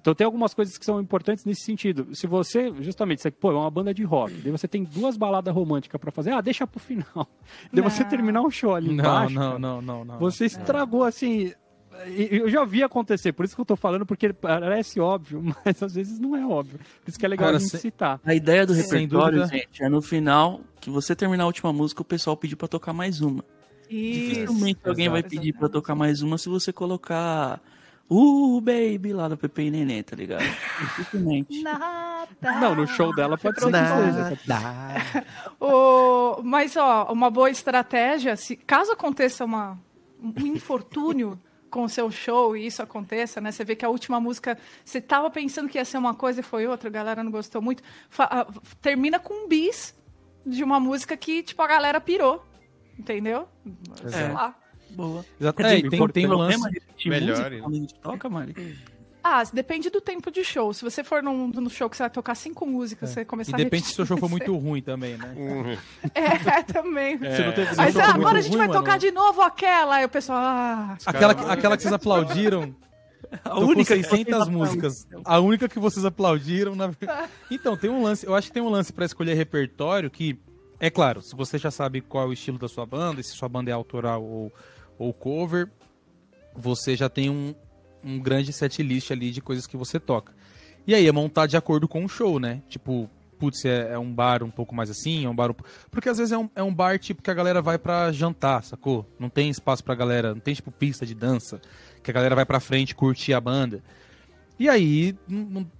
Então tem algumas coisas que são importantes nesse sentido. Se você, justamente, você, pô, é uma banda de rock, daí você tem duas baladas românticas pra fazer, ah, deixa pro final. Daí você Não. terminar o show ali Não, embaixo. não, cara, não, não, não. você estragou assim. Eu já vi acontecer, por isso que eu tô falando, porque parece óbvio, mas às vezes não é óbvio. Por isso que é legal Cara, a gente se- citar. A ideia do repertório, gente, é no final que você terminar a última música, o pessoal pedir pra tocar mais uma. Dificilmente alguém vai pedir pra tocar mais uma se você colocar Uh, baby, lá da Pepe e Neném, tá ligado? Dificilmente. Nada. Não, no show dela pode ser que seja. O- mas, ó, uma boa estratégia, se caso aconteça uma, um infortúnio com o seu show e isso aconteça, né? Você vê que a última música, você tava pensando que ia ser uma coisa e foi outra, a galera não gostou muito. fa- termina com um bis de uma música que, tipo, a galera pirou. Entendeu? Sei É. lá. Boa. Quer É, e tem, tem um lance. de Melhor, música quando a gente toca, Mari? Ah, depende do tempo de show. Se você for num, num show que você vai tocar cinco músicas, você E começar a depende se o seu show for você- muito ruim também, né? É, também. Você não teve você, for agora a gente ruim, vai mano, tocar de novo aquela. Aí o pessoal, ah, Aquela, Cara, aquela que vocês aplaudiram. A única que 600 vocês músicas. A única que vocês aplaudiram. Na... Então, tem um lance. Eu acho que tem um lance pra escolher repertório que, é claro, se você já sabe qual é o estilo da sua banda, e se sua banda é autoral ou, ou cover, você já tem um, um grande set list ali de coisas que você toca. E aí é montar de acordo com o show, né? Tipo, putz, é, é um bar um pouco mais assim, é um bar. um po- Porque às vezes é um, é um bar tipo que a galera vai pra jantar, sacou? Não tem espaço pra galera, não tem tipo pista de dança, que a galera vai pra frente curtir a banda. E aí, não- não-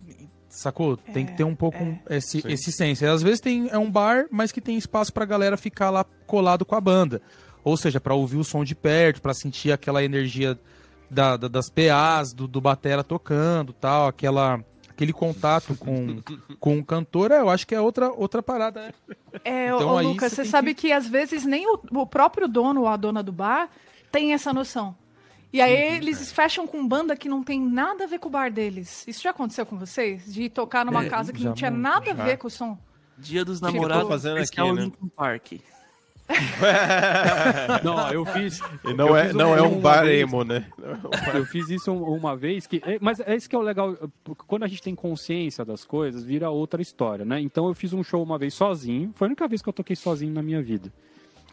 sacou? Tem que ter um pouco esse, Sim. esse senso. Às vezes tem, é um bar, mas que tem espaço pra galera ficar lá colado com a banda. Ou seja, pra ouvir o som de perto, pra sentir aquela energia da- da- das PAs, do, do batera tocando tal, aquela, aquele contato com, com o cantor, eu acho que é outra, outra parada, né? É, então, ô, Lucas, você, sabe que... que... às vezes nem o, o, próprio dono ou a dona do bar tem essa noção. E aí uhum, eles é. fecham com banda que não tem nada a ver com o bar deles. Isso já aconteceu com vocês? De tocar numa é, casa que não tinha nada já. a ver com o som? Dia dos namorados fazendo aqui, é o né? Linkin Park. não, eu fiz. E não eu é, não um, é um bar emo, né? Eu fiz isso uma vez que. É, mas é isso que é o legal. Quando a gente tem consciência das coisas, vira outra história, né? Então eu fiz um show uma vez sozinho. Foi a única vez que eu toquei sozinho na minha vida.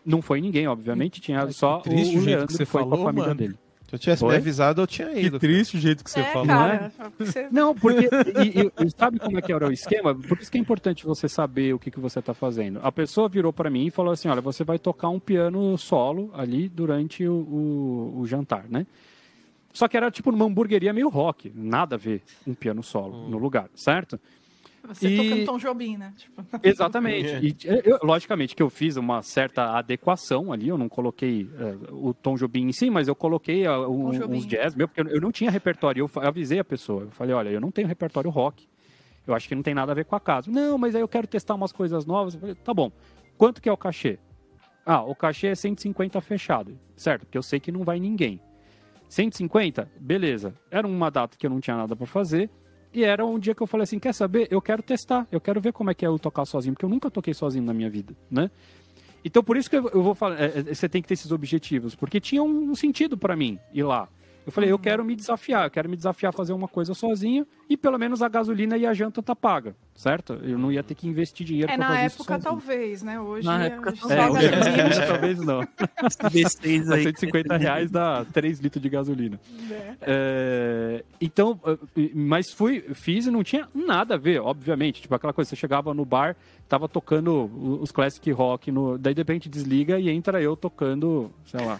Não foi ninguém, obviamente. Tinha só o Leandro que você foi falou, com a família mano. dele. Se eu tivesse Foi? me avisado, eu tinha ido. Que triste o jeito que você é, falou. Cara, né? Não, porque. E, e, sabe como é que era o esquema? Por isso que é importante você saber o que, que você está fazendo. A pessoa virou para mim e falou assim: olha, você vai tocar um piano solo ali durante o, o, o jantar, né? Só que era tipo numa hamburgueria meio rock, nada a ver um piano solo hum. no lugar, certo? Você e... tocando Tom Jobim, né? Tipo... Exatamente. E, eu, logicamente que eu fiz uma certa adequação ali, eu não coloquei uh, o Tom Jobim em si, mas eu coloquei uh, um, uns jazz meu, porque eu, eu, não tinha repertório. Eu avisei a pessoa, eu falei, olha, eu não tenho repertório rock. Eu acho que não tem nada a ver com a casa. Não, mas aí eu quero testar umas coisas novas. Falei, tá bom. Quanto que é o cachê? Ah, o cachê é 150 fechado, certo? Porque eu sei que não vai ninguém. 150? Beleza. Era uma data que eu não tinha nada para fazer. E era um dia que eu falei assim, quer saber? Eu quero testar, eu quero ver como é que é eu tocar sozinho, porque eu nunca toquei sozinho na minha vida, né? Então por isso que eu vou falar, é, é, você tem que ter esses objetivos, porque tinha um sentido para mim ir lá. Eu falei, eu quero me desafiar, eu quero me desafiar a fazer uma coisa sozinho e pelo menos a gasolina e a janta tá paga, certo? Eu não ia ter que investir dinheiro é, pra fazer isso É, na época talvez, né? Hoje na época, é, hoje, é, talvez não. V6 aí. 150 reais dá 3 litros de gasolina. É. É, então, mas fui, fiz e não tinha nada a ver, obviamente. Tipo, aquela coisa, você chegava no bar, tava tocando os classic rock, no, daí de repente desliga e entra eu tocando, sei lá,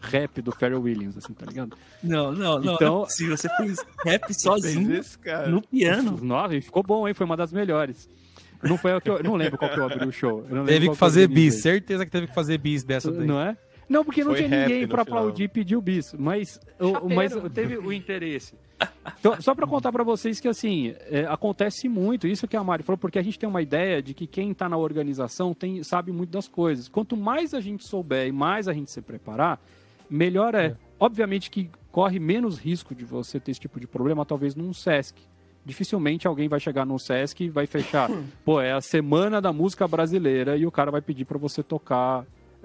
rap do Pharrell Williams, assim, tá ligado? Não, não, não. Então, se você fez rap sozinho isso, no piano. Nossa, ficou bom, hein? Foi uma das melhores. Não foi o que eu, não lembro qual que eu abri o show. teve que fazer bis, certeza que teve que fazer bis dessa daí. Não é? Não, porque não Foi tinha ninguém para aplaudir e pedir o bis, mas, o, mas teve o interesse. Então, só para contar para vocês que assim é, acontece muito isso que a Mari falou, porque a gente tem uma ideia de que quem está na organização tem, sabe muito das coisas. Quanto mais a gente souber e mais a gente se preparar, melhor é. é. Obviamente que corre menos risco de você ter esse tipo de problema, talvez num SESC. Dificilmente alguém vai chegar no SESC e vai fechar. Pô, é a semana da música brasileira e o cara vai pedir para você tocar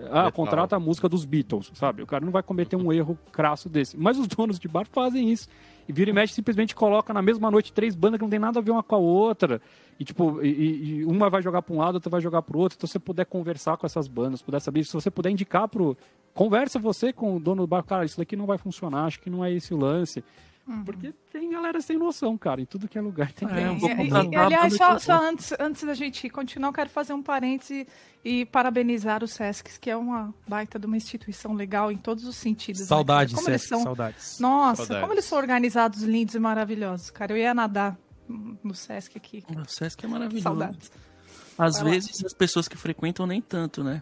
ah, contrata a música dos Beatles, sabe? O cara não vai cometer um erro crasso desse. Mas os donos de bar fazem isso. E vira e mexe simplesmente coloca na mesma noite três bandas que não tem nada a ver uma com a outra. E tipo, e, e uma vai jogar para um lado, outra vai jogar para o outro. Então, se você puder conversar com essas bandas, puder saber, se você puder indicar pro. Conversa você com o dono do bar, cara, isso daqui não vai funcionar, acho que não é esse o lance. Uhum. Porque tem galera sem noção, cara. Em tudo que é lugar tem. É, e, e, aliás, só, só, antes, antes da gente continuar, eu quero fazer um parêntese e parabenizar o SESC, que é uma baita de uma instituição legal em todos os sentidos. Né, saudades, né? Sesc, são... saudades. Nossa, saudades. como eles são organizados, lindos e maravilhosos. Cara, eu ia nadar no SESC aqui. O SESC é maravilhoso. Saudades. Às Vai vezes lá. as pessoas que frequentam nem tanto, né?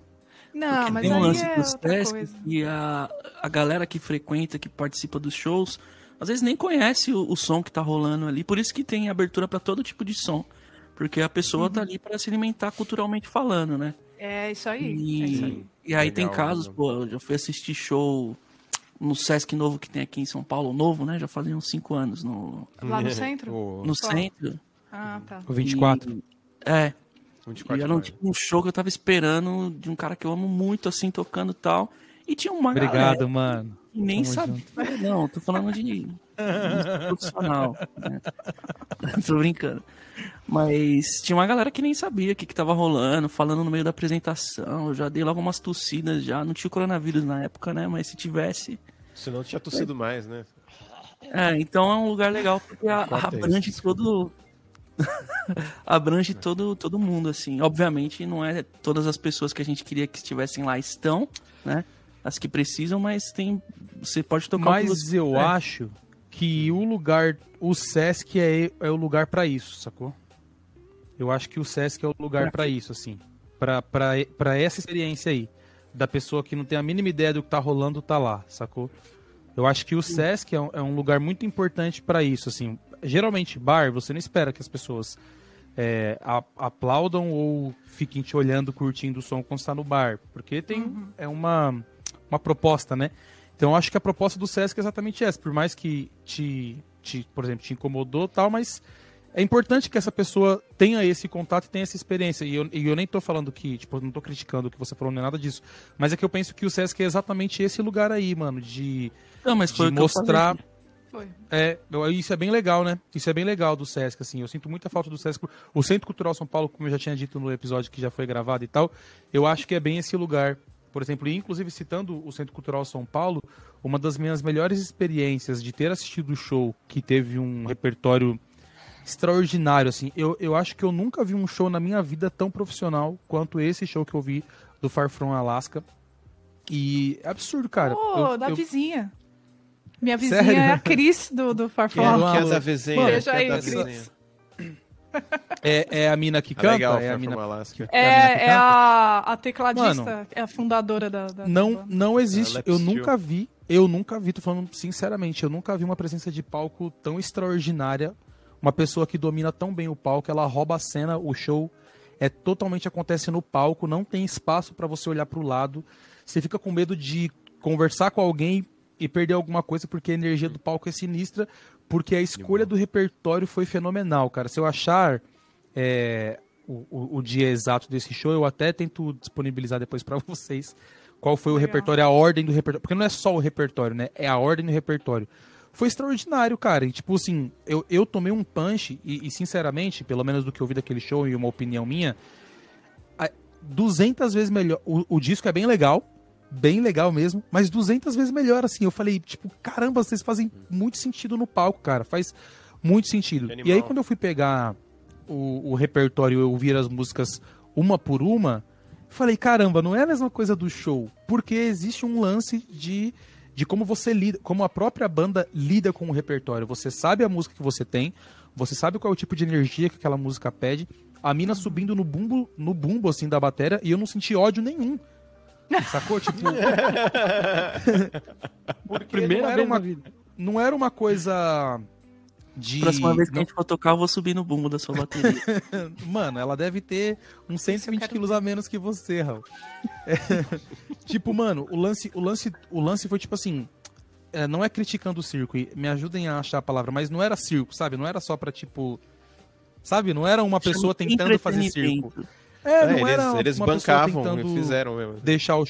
Não, Porque mas tem um lance é do SESC e a, a galera que frequenta, que participa dos shows às vezes nem conhece o, o som que tá rolando ali, por isso que tem abertura para todo tipo de som. Porque a pessoa tá uhum. tá ali para se alimentar culturalmente falando, né? É isso aí. E, é isso aí. e aí Legal, tem casos, pô, eu já fui assistir show no Sesc novo que tem aqui em São Paulo, novo, né? Já fazia uns 5 anos. No... Lá no centro? No centro. Ah, tá. O 24. E, é. 24 e era um, tipo, um show que eu tava esperando de um cara que eu amo muito, assim, tocando e tal. E tinha uma Obrigado, galera. mano. Nem sabia. Não, tô falando de profissional. Né? tô brincando. Mas tinha uma galera que nem sabia o que, que tava rolando, falando no meio da apresentação. Eu já dei logo umas tossidas já. Não tinha coronavírus na época, né? Mas se tivesse. Senão tinha tossido é. mais, né? É, então é um lugar legal porque a, abrange todo. abrange todo, todo mundo, assim. Obviamente, não é todas as pessoas que a gente queria que estivessem lá estão, né? as que precisam, mas tem. Você pode tocar Mas eu acho que o lugar. O Sesc é, é o lugar para isso, sacou? Eu acho que o Sesc é o lugar para isso, assim. para essa experiência aí. Da pessoa que não tem a mínima ideia do que tá rolando, tá lá, sacou? Eu acho que o Sesc é um, é um lugar muito importante para isso, assim. geralmente, bar, você não espera que as pessoas é, a, aplaudam ou fiquem te olhando, curtindo o som quando está no bar. Porque tem uhum. é uma, uma proposta, né? Então acho que a proposta do Sesc é exatamente essa. Por mais que te, te por exemplo, te incomodou tal, mas é importante que essa pessoa tenha esse contato e tenha essa experiência. E eu, e eu nem tô falando que, tipo, não tô criticando o que você falou, nem nada disso. Mas é que eu penso que o Sesc é exatamente esse lugar aí, mano, de, não, mas foi de mostrar. Foi. É, isso é bem legal, né? Isso é bem legal do Sesc, assim. Eu sinto muita falta do Sesc. O Centro Cultural São Paulo, como eu já tinha dito no episódio que já foi gravado e tal, eu acho que é bem esse lugar. Por exemplo, inclusive citando o Centro Cultural São Paulo, uma das minhas melhores experiências de ter assistido o show que teve um repertório extraordinário, assim. Eu, eu acho que eu nunca vi um show na minha vida tão profissional quanto esse show que eu vi do Far From Alaska. E é absurdo, cara. Oh, eu, da eu... vizinha. Minha vizinha Sério? é a Cris do, do Far From Alaska. Que é da vizinha. Beijo aí, é Cris. É, é a mina que é canta? legal, é a mina... Alaska. É, é, é a, a tecladista, Mano, é a fundadora da, da Não, não existe, eu nunca vi, eu nunca vi, tô falando sinceramente, eu nunca vi uma presença de palco tão extraordinária uma pessoa que domina tão bem o palco, ela rouba a cena, o show é totalmente acontece no palco, não tem espaço para você olhar para o lado. Você fica com medo de conversar com alguém e perder alguma coisa porque a energia do palco é sinistra, porque a escolha do repertório foi fenomenal, cara. Se eu achar é, o, o, o, dia exato desse show, eu até tento disponibilizar depois para vocês qual foi o Legal. repertório, a ordem do repertório, porque não é só o repertório, né? É a ordem do repertório foi extraordinário, cara. E, tipo assim, eu, eu tomei um punch e, e, sinceramente, pelo menos do que eu vi daquele show e uma opinião minha, 200 vezes melhor. O, o, disco é bem legal, bem legal mesmo, mas 200 vezes melhor, assim. Eu falei, tipo, caramba, vocês fazem muito sentido no palco, cara. Faz muito sentido. E aí, quando eu fui pegar o, o repertório e ouvir as músicas uma por uma, falei, caramba, não é a mesma coisa do show, porque existe um lance de de como você lida, como a própria banda lida com o repertório. Você sabe a música que você tem, você sabe qual é o tipo de energia que aquela música pede. A mina subindo no bumbo, no bumbo assim da bateria e eu não senti ódio nenhum. Sacou? Tipo. Primeira não era uma, não era uma coisa de. Próxima vez que não... a gente for tocar, eu vou subir no bumbo da sua bateria. Mano, ela deve ter uns 120 quilos a menos que você, Raul. É... tipo, mano, o lance, o lance, o lance foi tipo assim. É, não é criticando o circo, e me ajudem a achar a palavra, mas não era circo, sabe? Não era só pra, tipo. Sabe? Não era uma pessoa tentando fazer circo. É, não é, era eles, eles bancavam, fizeram mesmo. Deixar o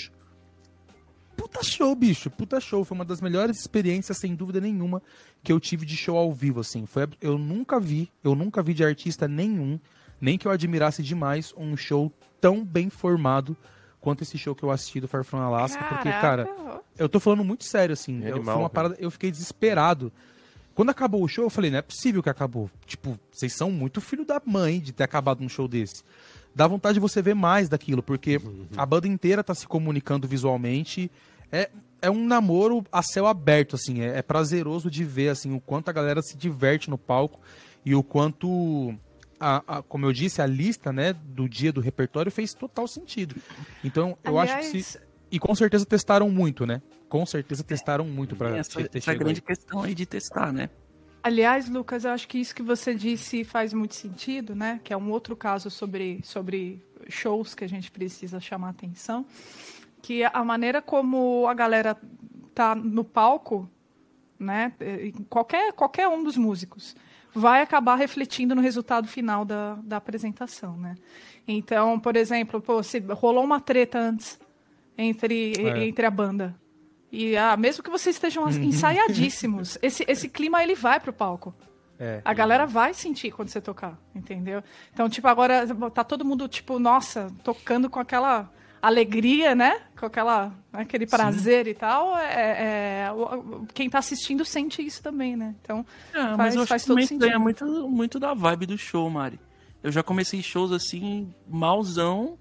puta show, bicho. Puta show. Foi uma das melhores experiências, sem dúvida nenhuma, que eu tive de show ao vivo, assim. Foi, eu nunca vi, eu nunca vi de artista nenhum, nem que eu admirasse demais, um show tão bem formado quanto esse show que eu assisti do Far From Alaska. Caraca. Porque, cara, eu tô falando muito sério, assim. eu, foi uma parada, eu fiquei desesperado. Quando acabou o show, eu falei, não é possível que acabou. Tipo, vocês são muito filho da mãe de ter acabado um show desse dá vontade de você ver mais daquilo, porque uhum. a banda inteira tá se comunicando visualmente é, é um namoro a céu aberto, assim. É, é, prazeroso de ver, assim, o quanto a galera se diverte no palco e o quanto, a, a, como eu disse, a lista, né, do dia do repertório fez total sentido. Então, eu Aliás... acho que se... E com certeza testaram muito, né? Com certeza testaram muito para essa, essa grande aí. questão aí de testar, né? Aliás, Lucas, eu acho que isso que você disse faz muito sentido, né? Que é um outro caso sobre, sobre shows que a gente precisa chamar atenção que a maneira como a galera tá no palco, né, qualquer, qualquer um dos músicos, vai acabar refletindo no resultado final da, da apresentação, né? Então, por exemplo, pô, se rolou uma treta antes entre, é. entre a banda. E ah, mesmo que vocês estejam ensaiadíssimos, esse, esse clima ele vai pro palco. É. A galera vai sentir quando você tocar, entendeu? Então, tipo, agora tá todo mundo, tipo, nossa, tocando com aquela alegria, né? Com aquela, aquele prazer Sim. e tal, é, é, quem está assistindo sente isso também, né? Então, é, faz, mas faz todo sentido. ganha muito, muito da vibe do show, Mari. Eu já comecei shows assim, malzão.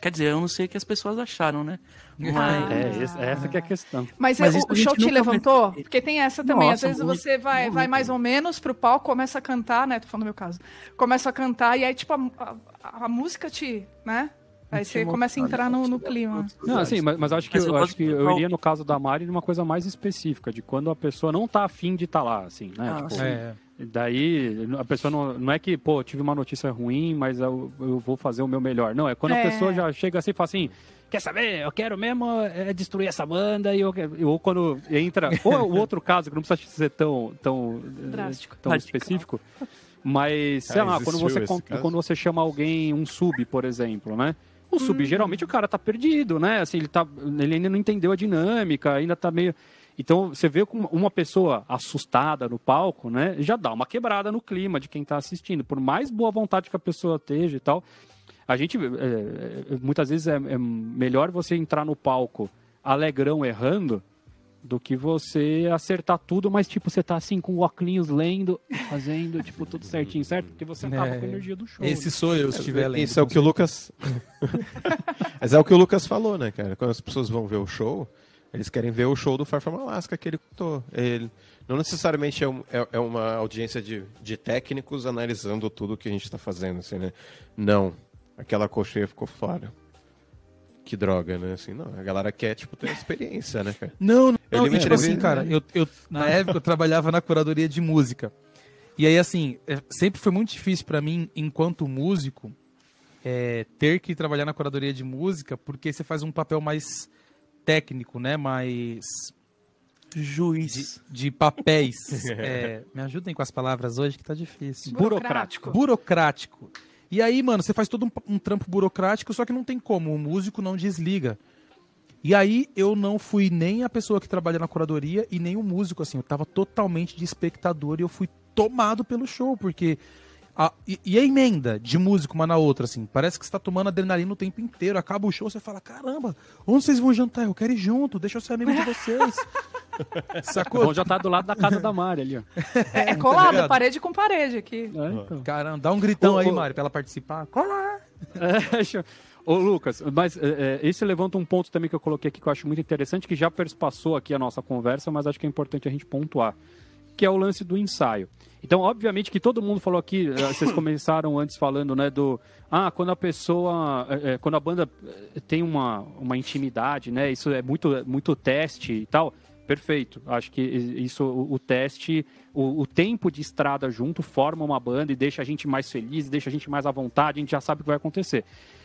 Quer dizer, eu não sei o que as pessoas acharam, né? Mas... Ah. É, é, essa que é a questão. Mas, Mas o, o show te levantou? Porque tem essa também. Nossa, Às vezes muito, você vai, muito. vai mais ou menos pro palco, começa a cantar, né? Tô falando no meu caso. Começa a cantar e aí, tipo, a, a, a música te, né? Aí você começa a entrar no, no clima. Não, assim, mas, mas acho que, eu, acho que eu iria no caso da Mari numa coisa mais específica, de quando a pessoa não tá afim de estar tá lá, assim, né? Ah, tipo, é. Daí, a pessoa não, não é que, pô, tive uma notícia ruim, mas eu, eu vou fazer o meu melhor. Não, é quando é. a pessoa já chega assim e fala assim, quer saber, eu quero mesmo é destruir essa banda, e eu, ou quando entra, ou o outro caso, que não precisa ser tão, tão, Drástico. tão específico, mas, sei ah, lá, quando você, quando você chama alguém, um sub, por exemplo, né? O sub, hum. geralmente, o cara tá perdido, né? Assim, ele, tá, ele ainda não entendeu a dinâmica, ainda tá meio... Então, você vê uma pessoa assustada no palco, né? Já dá uma quebrada no clima de quem está assistindo. Por mais boa vontade que a pessoa esteja e tal. A gente, é, é, muitas vezes, é, é melhor você entrar no palco alegrão errando do que você acertar tudo, mas tipo, você tá assim com o óculos lendo, fazendo, tipo, tudo certinho, certo? Porque você acaba é, com a energia do show. Esse né? sou eu, se estiver lendo. Isso é o que o Lucas. mas é o que o Lucas falou, né, cara? Quando as pessoas vão ver o show, eles querem ver o show do Far From Alaska que ele contou. Ele não necessariamente é, um, é, é, uma audiência de, de técnicos analisando tudo que a gente está fazendo, assim, né? Não. Aquela cocheia ficou fora. Que droga, né? Assim, não, a galera quer, tipo, ter experiência, né, cara? Não, não, eu não, tipo assim, cara, eu, eu, na época eu trabalhava na curadoria de música. E aí, assim, é, sempre foi muito difícil para mim, enquanto músico, é, ter que trabalhar na curadoria de música, porque você faz um papel mais técnico, né? Mais juiz de, de papéis. é, me ajudem com as palavras hoje que tá difícil. Burocrático. Burocrático. E aí, mano, você faz todo um, um trampo burocrático, só que não tem como. O músico não desliga. E aí eu não fui nem a pessoa que trabalha na curadoria e nem o músico, assim. Eu tava totalmente de espectador e eu fui tomado pelo show, porque a, e, e, a emenda de música uma na outra, assim, parece que você tá tomando adrenalina o tempo inteiro. Acaba o show, você fala, caramba, onde vocês vão jantar? Eu quero ir junto, deixa eu ser amigo de vocês. Sacou? Vão jantar do lado da casa da Mari ali, ó. É, é colado, tá parede com parede aqui. É, então. Caramba, dá um gritão ô, aí, ô, Mari, pra ela participar. Colar! É, Ô, Lucas, mas é, é, esse levanta um ponto também que eu coloquei aqui que eu acho muito interessante, que já perspassou aqui a nossa conversa, mas acho que é importante a gente pontuar, que é o lance do ensaio. Então, obviamente que todo mundo falou aqui, eh, vocês começaram antes falando, né, do ah, quando a pessoa, é, quando a banda tem uma, uma intimidade, né, isso é muito muito teste e tal. Perfeito. Acho que isso, o, o teste, o, o, tempo de estrada junto forma uma banda e deixa a gente mais feliz, deixa a gente mais à vontade, a gente já sabe o que vai acontecer.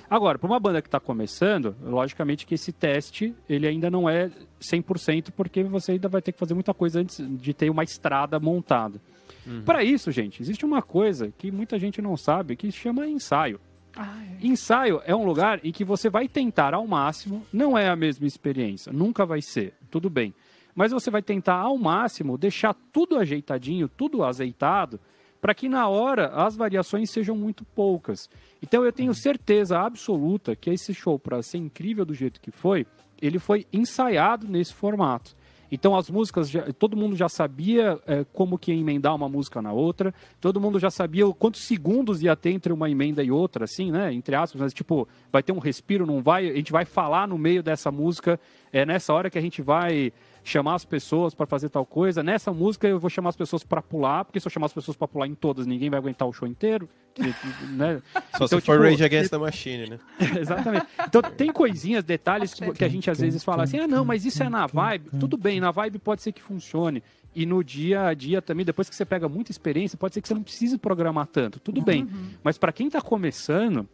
Agora, para uma banda que está começando, logicamente que esse teste ele ainda não é 100%, porque você ainda vai ter que fazer muita coisa antes de ter uma estrada montada. Uhum. Para isso, gente, existe uma coisa que muita gente não sabe que se chama ensaio. Ah, é. Ensaio é um lugar em que você vai tentar ao máximo, não é a mesma experiência, nunca vai ser, tudo bem. Mas você vai tentar ao máximo deixar tudo ajeitadinho, tudo azeitado, para que na hora as variações sejam muito poucas. Então eu tenho uhum. certeza absoluta que esse show, para ser incrível do jeito que foi, ele foi ensaiado nesse formato. Então as músicas, já, todo mundo já sabia é, como que ia emendar uma música na outra, todo mundo já sabia quantos segundos ia ter entre uma emenda e outra, assim, né? Entre aspas, mas tipo, vai ter um respiro, não vai? A gente vai falar no meio dessa música, é nessa hora que a gente vai chamar as pessoas para fazer tal coisa. Nessa música eu vou chamar as pessoas para pular, porque se eu chamar as pessoas para pular em todas, ninguém vai aguentar o show inteiro. né? Só então, se for tipo, Rage Against the Machine, né? exatamente. Então tem coisinhas, detalhes que, que a gente às vezes fala assim, ah não, mas isso é na vibe. Tudo bem, na vibe pode ser que funcione. E no dia a dia também, depois que você pega muita experiência, pode ser que você não precise programar tanto. Tudo uhum. bem. Mas para quem está começando,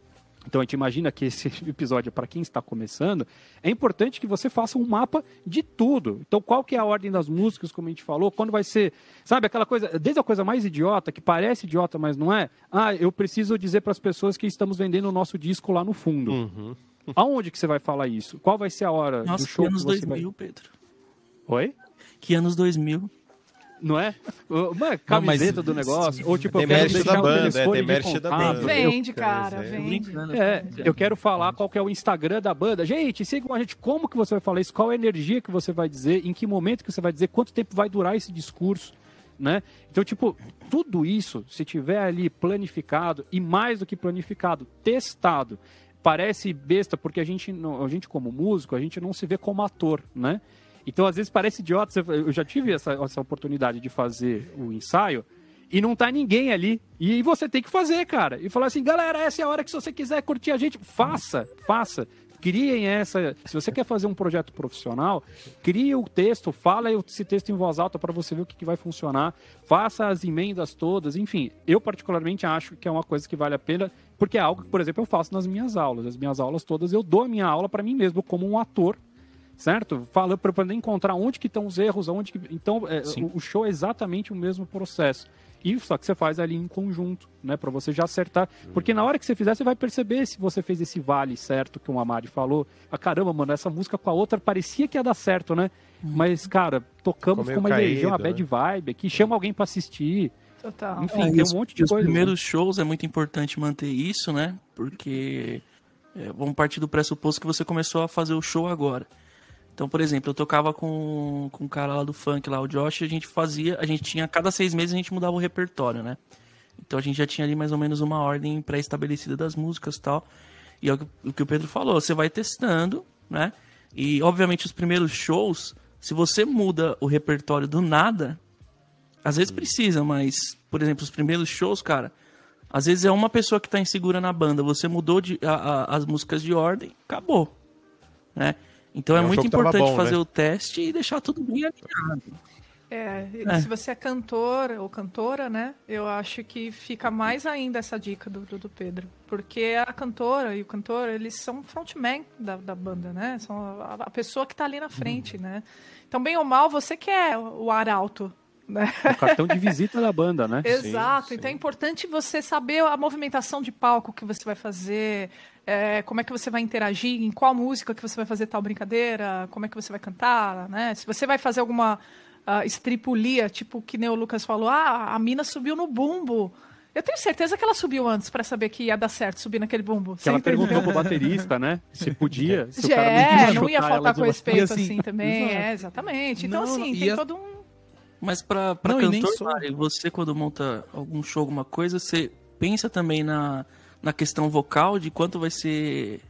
então a gente imagina que esse episódio é para quem está começando, é importante que você faça um mapa de tudo. Então qual que é a ordem das músicas, como a gente falou, quando vai ser, sabe, aquela coisa, desde a coisa mais idiota, que parece idiota, mas não é, ah, eu preciso dizer para as pessoas que estamos vendendo o nosso disco lá no fundo. Uhum. Aonde que você vai falar isso? Qual vai ser a hora Nossa, do show? que anos que 2000, vai... Pedro. Oi? Que anos 2000? Não é? Uma camiseta não, do negócio. Ou tipo, eu quero deixar da banda, é, tem da banda. Vende, cara, vende. É, eu quero falar qual que é o Instagram da banda. Gente, sigam a gente. Como que você vai falar isso? Qual é a energia que você vai dizer? Em que momento que você vai dizer? Quanto tempo vai durar esse discurso? Né? Então, tipo, tudo isso, se tiver ali planificado e mais do que planificado, testado, parece besta porque a gente, a gente como músico, a gente não se vê como ator, né? Então, às vezes parece idiota. Eu já tive essa, essa oportunidade de fazer o ensaio. e não tá ninguém ali. E você tem que fazer, cara. E falar assim, galera, essa é a hora que se você quiser curtir a gente, faça, faça. Criem essa. Se você quer fazer um projeto profissional, crie o texto, fala esse texto em voz alta para você ver o que, que vai funcionar, faça as emendas todas, enfim. Eu, particularmente, acho que é uma coisa que vale a pena, porque é algo que, por exemplo, eu faço nas minhas aulas. As minhas aulas todas, eu dou a minha aula para mim mesmo, como um ator certo? Fala para poder encontrar onde que estão os erros, onde que... então é, o, o, show é exatamente o mesmo processo. E só que você faz ali em conjunto, né? Para você já acertar. Porque na hora que você fizer, você vai perceber se você fez esse vale certo que o Amari falou. Ah, caramba, mano, essa música com a outra parecia que ia dar certo, né? Uhum. Mas, cara, tocamos com uma energia, uma bad né? vibe aqui, chama alguém para assistir. Total. Enfim, é, tem um monte de coisa. Os primeiros né? shows é muito importante manter isso, né? Porque é, vamos partir do pressuposto que você começou a fazer o show agora. Então, por exemplo, eu tocava com, com um cara lá do funk, lá, o Josh, e a gente fazia, a gente tinha, cada seis meses a gente mudava o repertório, né? Então a gente já tinha ali mais ou menos uma ordem pré-estabelecida das músicas e tal. E é o que o Pedro falou, você vai testando, né? E obviamente os primeiros shows, se você muda o repertório do nada, às vezes precisa, mas, por exemplo, os primeiros shows, cara, às vezes é uma pessoa que tá insegura na banda, você mudou de, a, a, as músicas de ordem, acabou, né? Então é, é muito importante bom, fazer né? o teste e deixar tudo bem alinhado. É, é, se você é cantor ou cantora, né? Eu acho que fica mais ainda essa dica do, do, Pedro. Porque a cantora e o cantor, eles são frontman da, da banda, né? São a, a pessoa que está ali na frente, uhum. né? Então, bem ou mal, você quer o ar alto né? O cartão de visita da banda, né? Exato. Sim, então sim. é importante você saber a movimentação de palco que você vai fazer, é, como é que você vai interagir, em qual música que você vai fazer tal brincadeira, como é que você vai cantar, né? Se você vai fazer alguma uh, estripulia, tipo que nem o Lucas falou, ah, a mina subiu no bumbo. Eu tenho certeza que ela subiu antes para saber que ia dar certo subir naquele bumbo. Que ela entendeu? perguntou pro baterista, né? Se podia. Se é, não ia faltar com respeito assim, assim, também. É, exatamente. Então, não, assim, tem a... todo um mas pra, pra não, cantor, Mari, você quando monta algum show, alguma coisa, você pensa também na, na questão vocal, de quanto vai ser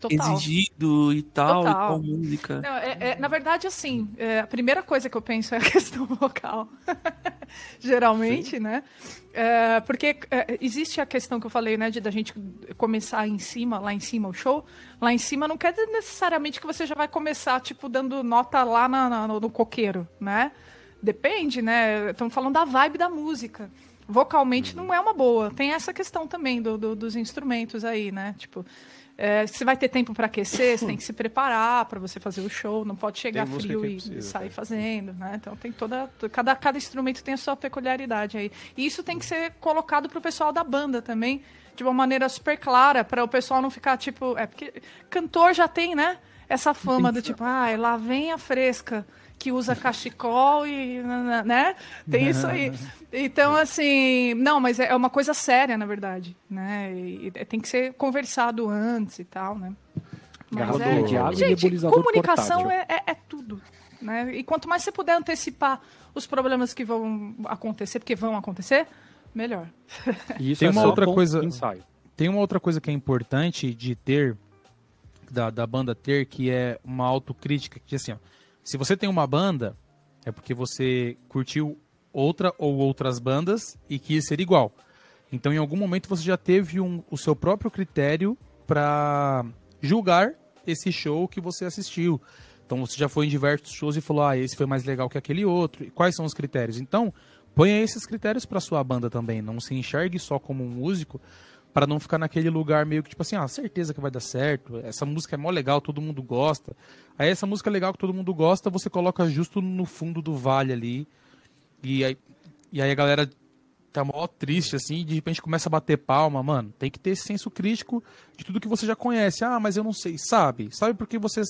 Total. exigido e tal, Total. e qual música. Não, é, é, na verdade, assim, é, a primeira coisa que eu penso é a questão vocal. Geralmente, Sim. né? É, porque é, existe a questão que eu falei, né, de da gente começar em cima, lá em cima o show. Lá em cima não quer dizer necessariamente que você já vai começar, tipo, dando nota lá na, na, no coqueiro, né? Depende, né? Estamos falando da vibe da música. Vocalmente não é uma boa. Tem essa questão também do, do dos instrumentos aí, né? Tipo, é, você vai ter tempo para aquecer, você tem que se preparar para você fazer o show, não pode chegar frio e precisa, sair é. fazendo, né? Então tem toda cada cada instrumento tem a sua peculiaridade aí. E isso tem que ser colocado para o pessoal da banda também, de uma maneira super clara, para o pessoal não ficar tipo, é porque cantor já tem, né? Essa fama do tipo, ah, lá vem a fresca que usa cachecol e. né? Tem isso aí. Então, assim. Não, mas é uma coisa séria, na verdade. Né? E tem que ser conversado antes e tal, né? Mas é, de água gente, comunicação é, é, é, tudo. Né? E quanto mais você puder antecipar os problemas que vão acontecer, porque vão acontecer, melhor. Isso tem é uma outra coisa. Ensaio. Tem uma outra coisa que é importante de ter, da, da banda ter, que é uma autocrítica, que assim, ó, se você tem uma banda, é porque você curtiu outra ou outras bandas e quis ser igual. Então, em algum momento, você já teve um, o seu próprio critério para julgar esse show que você assistiu. Então, você já foi em diversos shows e falou: ah, esse foi mais legal que aquele outro. E quais são os critérios? Então, ponha esses critérios para sua banda também. Não se enxergue só como um músico, para não ficar naquele lugar meio que tipo assim, ah, certeza que vai dar certo, essa música é mó legal, todo mundo gosta. Aí essa música legal que todo mundo gosta, você coloca justo no fundo do vale ali. E aí, e aí a galera tá mó triste assim, de repente começa a bater palma, mano. Tem que ter esse senso crítico de tudo que você já conhece. Ah, mas eu não sei, sabe? Sabe porque você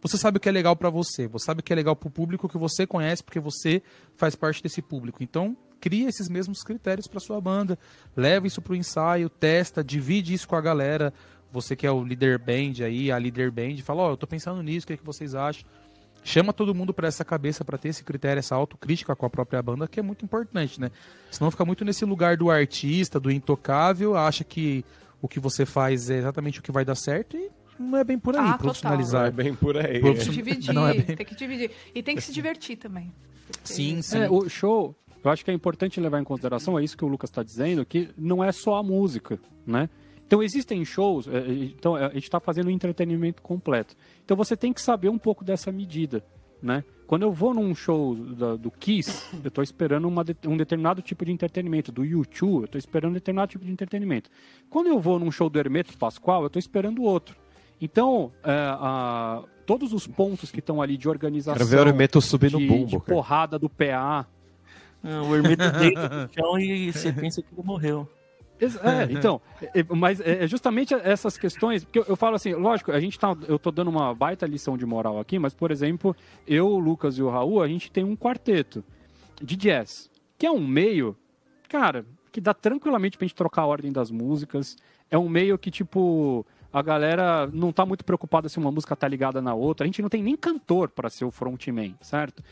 você sabe o que é legal para você, você sabe o que é legal pro público que você conhece porque você faz parte desse público. Então, cria esses mesmos critérios para sua banda, leva isso para o ensaio, testa, divide isso com a galera. Você que é o líder band aí, a líder band, fala: Ó, oh, eu tô pensando nisso, o que, é que vocês acham? Chama todo mundo para essa cabeça, para ter esse critério, essa autocrítica com a própria banda, que é muito importante, né? Senão fica muito nesse lugar do artista, do intocável, acha que o que você faz é exatamente o que vai dar certo e não é bem por aí, ah, profissionalizar. Total. Não é bem por aí. Tem que dividir, é bem... tem que dividir. E tem que se divertir também. Sim, sim. É, o show, eu acho que é importante levar em consideração, é isso que o Lucas está dizendo, que não é só a música, né? Então existem shows, é, é, então a gente está fazendo um entretenimento completo. Então você tem que saber um pouco dessa medida, né? Quando eu vou num show da, do Kiss, eu estou esperando uma, um determinado tipo de entretenimento. Do YouTube, eu estou esperando um determinado tipo de entretenimento. Quando eu vou num show do Hermeto Pascoal, eu estou esperando outro. Então, é, a, todos os pontos que estão ali de organização. Quero ver o Hermeto subir no bumbo. De porrada do PA. o Hermeto deita no chão e você pensa que ele morreu. É, então, é, é, mas é justamente essas questões, porque eu, falo assim, lógico, a gente tá, eu tô dando uma baita lição de moral aqui, mas, por exemplo, eu, o Lucas e o Raul, a gente tem um quarteto de jazz, que é um meio, cara, que dá tranquilamente pra gente trocar a ordem das músicas, é um meio que, tipo, a galera não tá muito preocupada se uma música tá ligada na outra, a gente não tem nem cantor para ser o frontman, certo?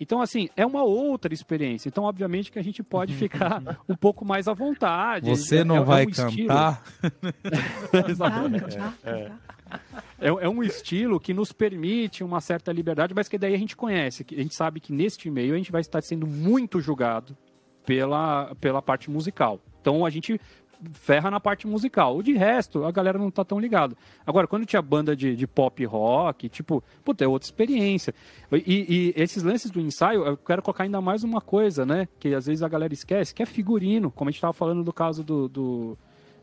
Então, assim, é uma outra experiência. Então, obviamente que a gente pode ficar um pouco mais à vontade. Você não é, vai é um cantar? Exatamente. É, é, é, um estilo que nos permite uma certa liberdade, mas que daí a gente conhece. A gente sabe que neste meio a gente vai estar sendo muito julgado pela, pela parte musical. Então, a gente ferra na parte musical. O de resto, a galera não tá tão ligado. Agora, quando tinha banda de, de pop rock, tipo, puta, é outra experiência. E, e, esses lances do ensaio, eu quero colocar ainda mais uma coisa, né? Que às vezes a galera esquece, que é figurino. Como a gente tava falando do caso do, do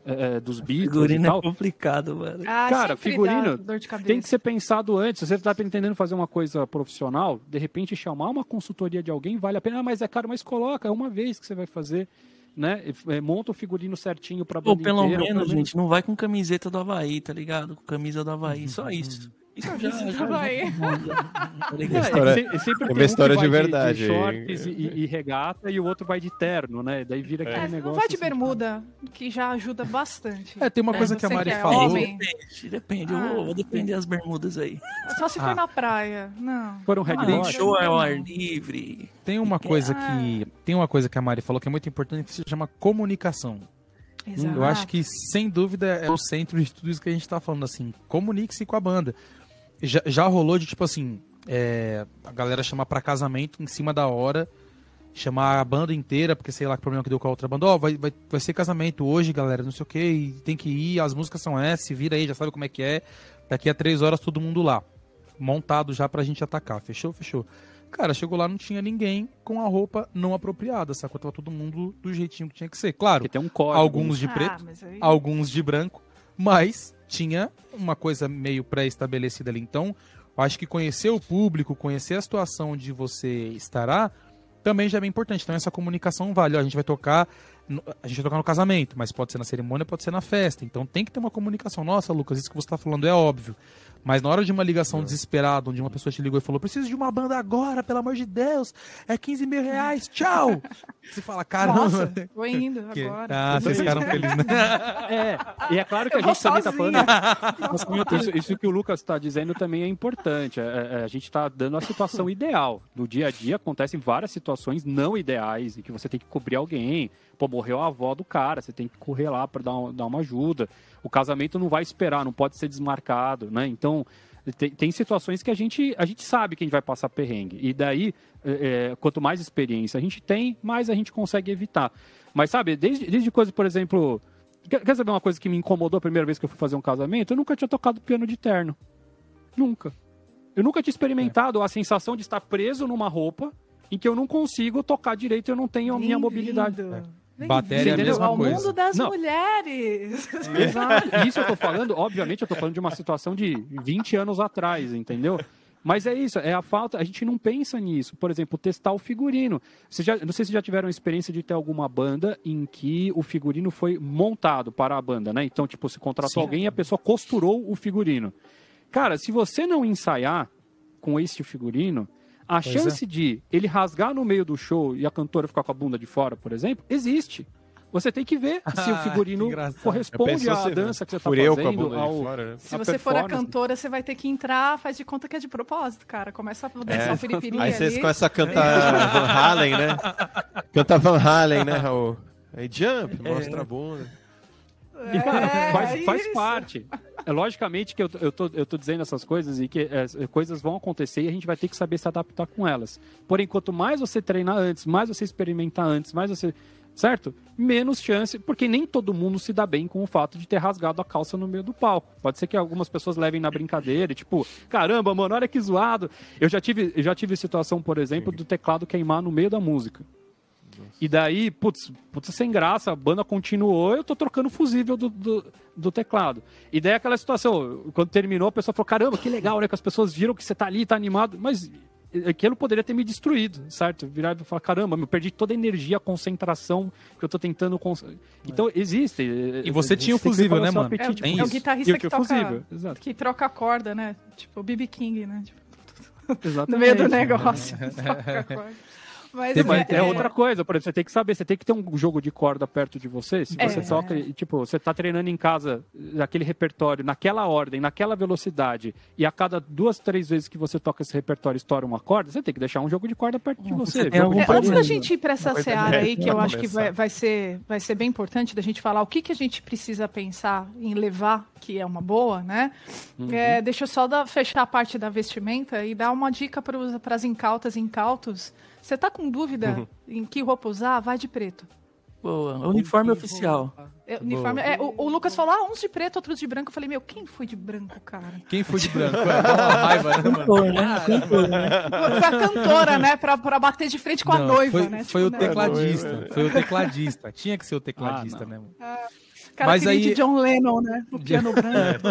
é, é dos Beatles figurino é complicado, mano. Ah, Cara, figurino tem que ser pensado antes. Se você tá pretendendo fazer uma coisa profissional, de repente chamar uma consultoria de alguém vale a pena. Ah, mas é caro, mas coloca, é uma vez que você vai fazer né? É, monta o figurino certinho pra Ou pelo inteira, menos, gente, não vai com camiseta do Havaí, tá ligado? Com camisa do Havaí, só isso. Já, já, já, vai. É, história, é, sempre é uma história um de verdade. De, de shorts e, e, regata e o outro vai de terno, né? Daí vira aquele é. negócio. Não vai de assim, bermuda, que já ajuda bastante. É, tem uma coisa que a Mari falou. Depende, depende. Ah, eu vou defender as bermudas aí. Só se for ah. na praia. Não. For um red ah, show é ao ar livre. Tem uma coisa que. Tem uma coisa que a Mari falou que é muito importante que se chama comunicação. Exato. Eu acho que, sem dúvida, é o centro de tudo isso que a gente tá falando, assim, comunique-se com a banda já, já rolou de tipo assim, é, a galera chamar para casamento em cima da hora, chamar a banda inteira, porque sei lá que problema que deu com a outra banda, ó, oh, vai, vai, vai ser casamento hoje, galera, não sei o que, tem que ir, as músicas são essas, vira aí, já sabe como é que é, daqui a três horas todo mundo lá, montado já pra gente atacar, fechou? Fechou. Cara, chegou lá, não tinha ninguém com a roupa não apropriada, sacou? Tava todo mundo do jeitinho que tinha que ser. Claro, tem um código. alguns de ah, preto, ah, aí... alguns de branco, mas tinha uma coisa meio pré-estabelecida ali. Então, acho que conhecer o público, conhecer a situação onde você estará, também já é bem importante. Então, essa comunicação vale. Ó, a gente vai tocar. A gente vai tocar no casamento, mas pode ser na cerimônia, pode ser na festa. Então tem que ter uma comunicação. Nossa, Lucas, isso que você está falando é óbvio. Mas na hora de uma ligação é. desesperada, onde uma pessoa te ligou e falou: preciso de uma banda agora, pelo amor de Deus, é 15 mil reais, tchau! Você fala, caramba. Nossa, tô indo que... agora. Ah, vocês ficaram felizes, né? É, e é claro que a gente também tá falando. Isso, isso, que o Lucas está dizendo também é importante. É, é, a gente está dando a situação ideal. No dia a dia acontecem várias situações não ideais, em que você tem que cobrir alguém. Pô, morreu a avó do cara, você tem que correr lá para dar, dar uma ajuda. O casamento não vai esperar, não pode ser desmarcado, né? Então, tem, tem, situações que a gente, a gente sabe que a gente vai passar perrengue. E daí, é, é, quanto mais experiência a gente tem, mais a gente consegue evitar. Mas sabe, desde, desde coisas, por exemplo. Quer, quer saber uma coisa que me incomodou a primeira vez que eu fui fazer um casamento? Eu nunca tinha tocado piano de terno. Nunca. Eu nunca tinha experimentado é. a sensação de estar preso numa roupa em que eu não consigo tocar direito e eu não tenho a minha mobilidade. É. Bateria é a mesma ao coisa. mundo das não. mulheres. Exato. Isso eu tô falando, obviamente, eu tô falando de uma situação de 20 anos atrás, entendeu? Mas é isso, é a falta, a gente não pensa nisso. Por exemplo, testar o figurino. Você já, não sei se já tiveram experiência de ter alguma banda em que o figurino foi montado para a banda, né? Então, tipo, você contratou Sim. alguém e a pessoa costurou o figurino. Cara, se você não ensaiar com esse figurino, a pois chance é. de ele rasgar no meio do show e a cantora ficar com a bunda de fora, por exemplo, existe. Você tem que ver se o figurino corresponde à dança que você está fazendo. Ao, fora, né? Se você for a cantora, você vai ter que entrar, faz de conta que é de propósito, cara. Começa a dançar é. o piripiri Aí vocês começam a cantar Van Halen, né? Canta Van Halen, né, Raul? Aí jump, mostra a bunda. É, faz, faz parte. É logicamente que eu, eu, tô, eu tô dizendo essas coisas e que é, coisas vão acontecer e a gente vai ter que saber se adaptar com elas. Porém, quanto mais você treinar antes, mais você experimentar antes, mais você certo? Menos chance, porque nem todo mundo se dá bem com o fato de ter rasgado a calça no meio do palco. Pode ser que algumas pessoas levem na brincadeira, tipo, caramba, mano, olha que zoado. Eu já tive, eu já tive situação, por exemplo, do teclado queimar no meio da música. E daí, putz, putz, sem graça, a banda continuou, eu tô trocando o fusível do, do, do, teclado. E daí aquela situação, quando terminou, a pessoa falou, caramba, que legal, né? Que as pessoas viram que você tá ali, tá animado. Mas aquilo poderia ter me destruído, certo? Virar e falar, caramba, eu perdi toda a energia, a concentração que eu tô tentando... Cons... Então, existe. E você tinha o fusível, né, mano? Apetite, é, é o guitarrista que, toca, que troca a corda, né? Tipo, o B.B. King, né? Tipo, no meio do negócio, troca a corda. Mas é, é, outra coisa, por exemplo, você tem que saber, você tem que ter um jogo de corda perto de você. Se você é. toca, tipo, você tá treinando em casa aquele repertório, naquela ordem, naquela velocidade, e a cada duas, três vezes que você toca esse repertório estoura uma corda, você tem que deixar um jogo de corda perto de você. É, antes da gente ir para essa seara aí, que eu acho que vai, vai, ser, vai ser bem importante da gente falar o que, que a gente precisa pensar em levar, que é uma boa, né? Uhum. É, deixa eu só dar, fechar a parte da vestimenta e dar uma dica para as incautas e incautos você tá com dúvida uhum. em que roupa usar? Vai de preto. Boa. Uniforme oficial. É, uniforme, é, o, o, Lucas falou, ah, uns de preto, outros de branco. Eu falei, meu, quem foi de branco, cara? Quem foi de branco? É, uma raiva, né, Cantor, né? Cantor, né? Foi a cantora, né? Pra, pra bater de frente com Não, a noiva, foi, né? Foi tipo, o né? tecladista. Foi o tecladista. Tinha que ser o tecladista, ah, né? Ah, cara, mas aí... de John Lennon, né? O piano branco.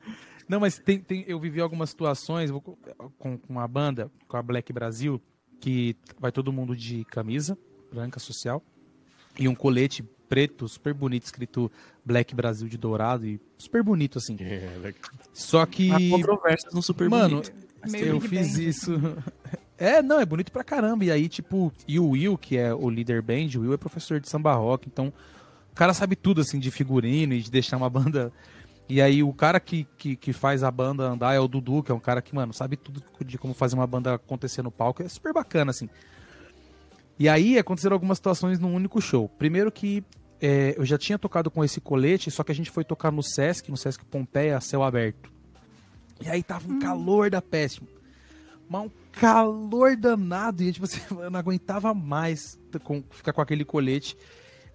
Não, mas tem, tem, eu vivi algumas situações vou, com, com uma banda, com a Black Brasil, que vai todo mundo de camisa branca social e um colete preto, super bonito, escrito Black Brasil de dourado e super bonito assim. É, Só que Há controvérsias no super Mano, bonito. eu fiz isso. É, não, é bonito pra caramba. E aí, tipo, e o Will, que é o líder band, o Will é professor de samba rock, então o cara sabe tudo, assim, de figurino e de deixar uma banda e aí o cara que, que, que, faz a banda andar é o Dudu, que é um cara que, mano, sabe tudo de como fazer uma banda acontecer no palco. É super bacana, assim. E aí aconteceram algumas situações num único show. Primeiro que é, eu já tinha tocado com esse colete, só que a gente foi tocar no Sesc, no Sesc Pompeia, céu aberto. E aí tava um hum. calor da péssimo. Mas um calor danado. E tipo assim, eu não aguentava mais com, ficar com aquele colete.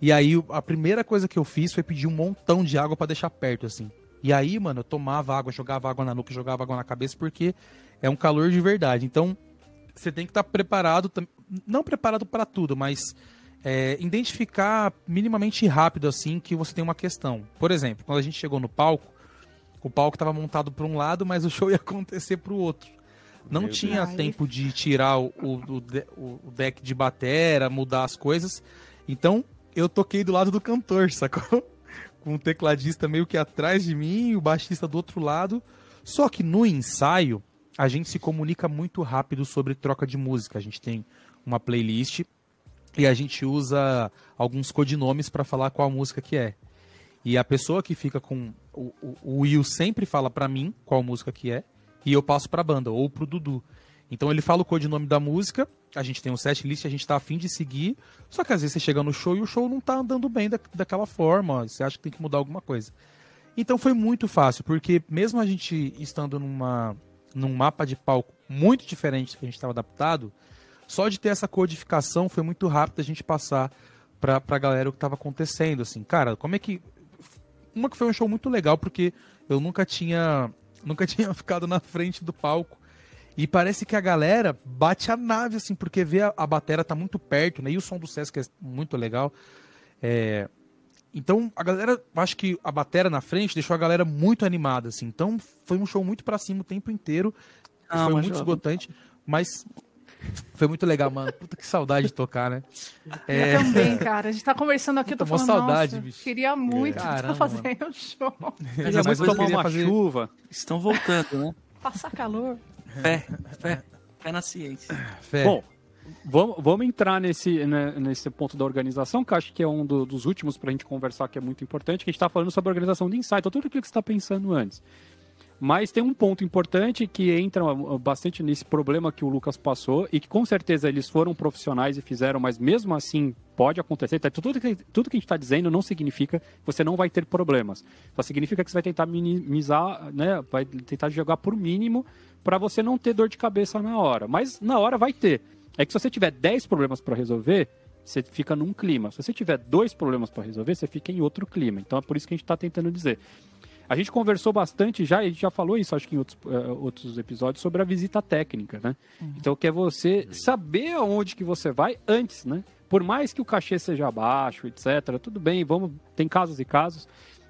E aí a primeira coisa que eu fiz foi pedir um montão de água para deixar perto, assim. E aí, mano, eu tomava água, jogava água na nuca, jogava água na cabeça, porque é um calor de verdade. Então, você tem que estar tá preparado, não preparado para tudo, mas é, identificar minimamente rápido, assim, que você tem uma questão. Por exemplo, quando a gente chegou no palco, o palco estava montado para um lado, mas o show ia acontecer para o outro. Não Meu tinha Deus. tempo de tirar o, o, o, o deck de batera, mudar as coisas. Então, eu toquei do lado do cantor, sacou? Com o tecladista meio que atrás de mim, o baixista do outro lado. Só que no ensaio, a gente se comunica muito rápido sobre troca de música. A gente tem uma playlist e a gente usa alguns codinomes para falar qual música que é. E a pessoa que fica com o, o, o Will sempre fala para mim qual música que é e eu passo para a banda ou pro Dudu. Então ele fala o codinome da música, a gente tem um set list, a gente tá afim de seguir, só que às vezes você chega no show e o show não tá andando bem da, daquela forma, você acha que tem que mudar alguma coisa. Então foi muito fácil, porque mesmo a gente estando numa, num mapa de palco muito diferente do que a gente estava adaptado, só de ter essa codificação foi muito rápido a gente passar pra, pra galera o que estava acontecendo, assim. Cara, como é que... Uma que foi um show muito legal, porque eu nunca tinha, nunca tinha ficado na frente do palco e parece que a galera bate a nave, assim, porque vê a, a batera tá muito perto, né? E o som do Sesc é muito legal. É... Então, a galera, acho que a batera na frente deixou a galera muito animada, assim. Então, foi um show muito pra cima o tempo inteiro. Ah, foi muito esgotante, mas foi muito legal, mano. Puta que saudade de tocar, né? É... Eu também, cara. A gente tá conversando aqui, eu tô falando, saudade, nossa, bicho. queria muito Caramba, fazer o um show. Queria muito tomar uma fazer... chuva. Estão voltando, né? Passar calor. Fé, fé, fé na ciência. Fé. Bom, vamos, vamos entrar nesse, né, nesse ponto da organização, que acho que é um do, dos últimos para a gente conversar, que é muito importante, que a gente está falando sobre a organização de ensaio, então tudo aquilo que você está pensando antes. Mas tem um ponto importante que entra bastante nesse problema que o Lucas passou e que com certeza eles foram profissionais e fizeram, mas mesmo assim pode acontecer. Tá, tudo, que, tudo que a gente está dizendo não significa que você não vai ter problemas. Só significa que você vai tentar minimizar, né? Vai tentar jogar por mínimo para você não ter dor de cabeça na hora. Mas na hora vai ter. É que se você tiver 10 problemas para resolver, você fica num clima. Se você tiver dois problemas para resolver, você fica em outro clima. Então é por isso que a gente está tentando dizer. A gente conversou bastante já, e a gente já falou isso, acho que em outros, uh, outros episódios, sobre a visita técnica, né? Uhum. Então, que é você saber aonde que você vai antes, né? Por mais que o cachê seja baixo, etc., tudo bem, vamos, tem casos e casos,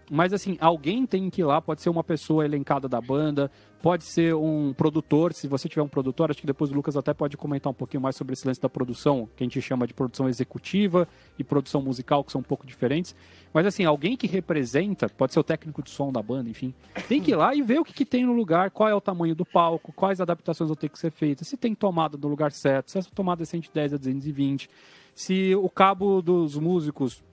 mas assim, alguém tem que ir lá, pode ser uma pessoa elencada da banda, pode ser um produtor, se você tiver um produtor, acho que depois o Lucas até pode comentar um pouquinho mais sobre esse lance da produção, que a gente chama de produção executiva e produção musical, que são um pouco diferentes. Mas assim, alguém que representa, pode ser o técnico de som da banda, enfim, tem que ir lá e ver o que, que tem no lugar, qual é o tamanho do palco, quais adaptações vão ter que ser feitas, se tem tomada no lugar certo, se essa tomada é 110 a 220, se o cabo dos músicos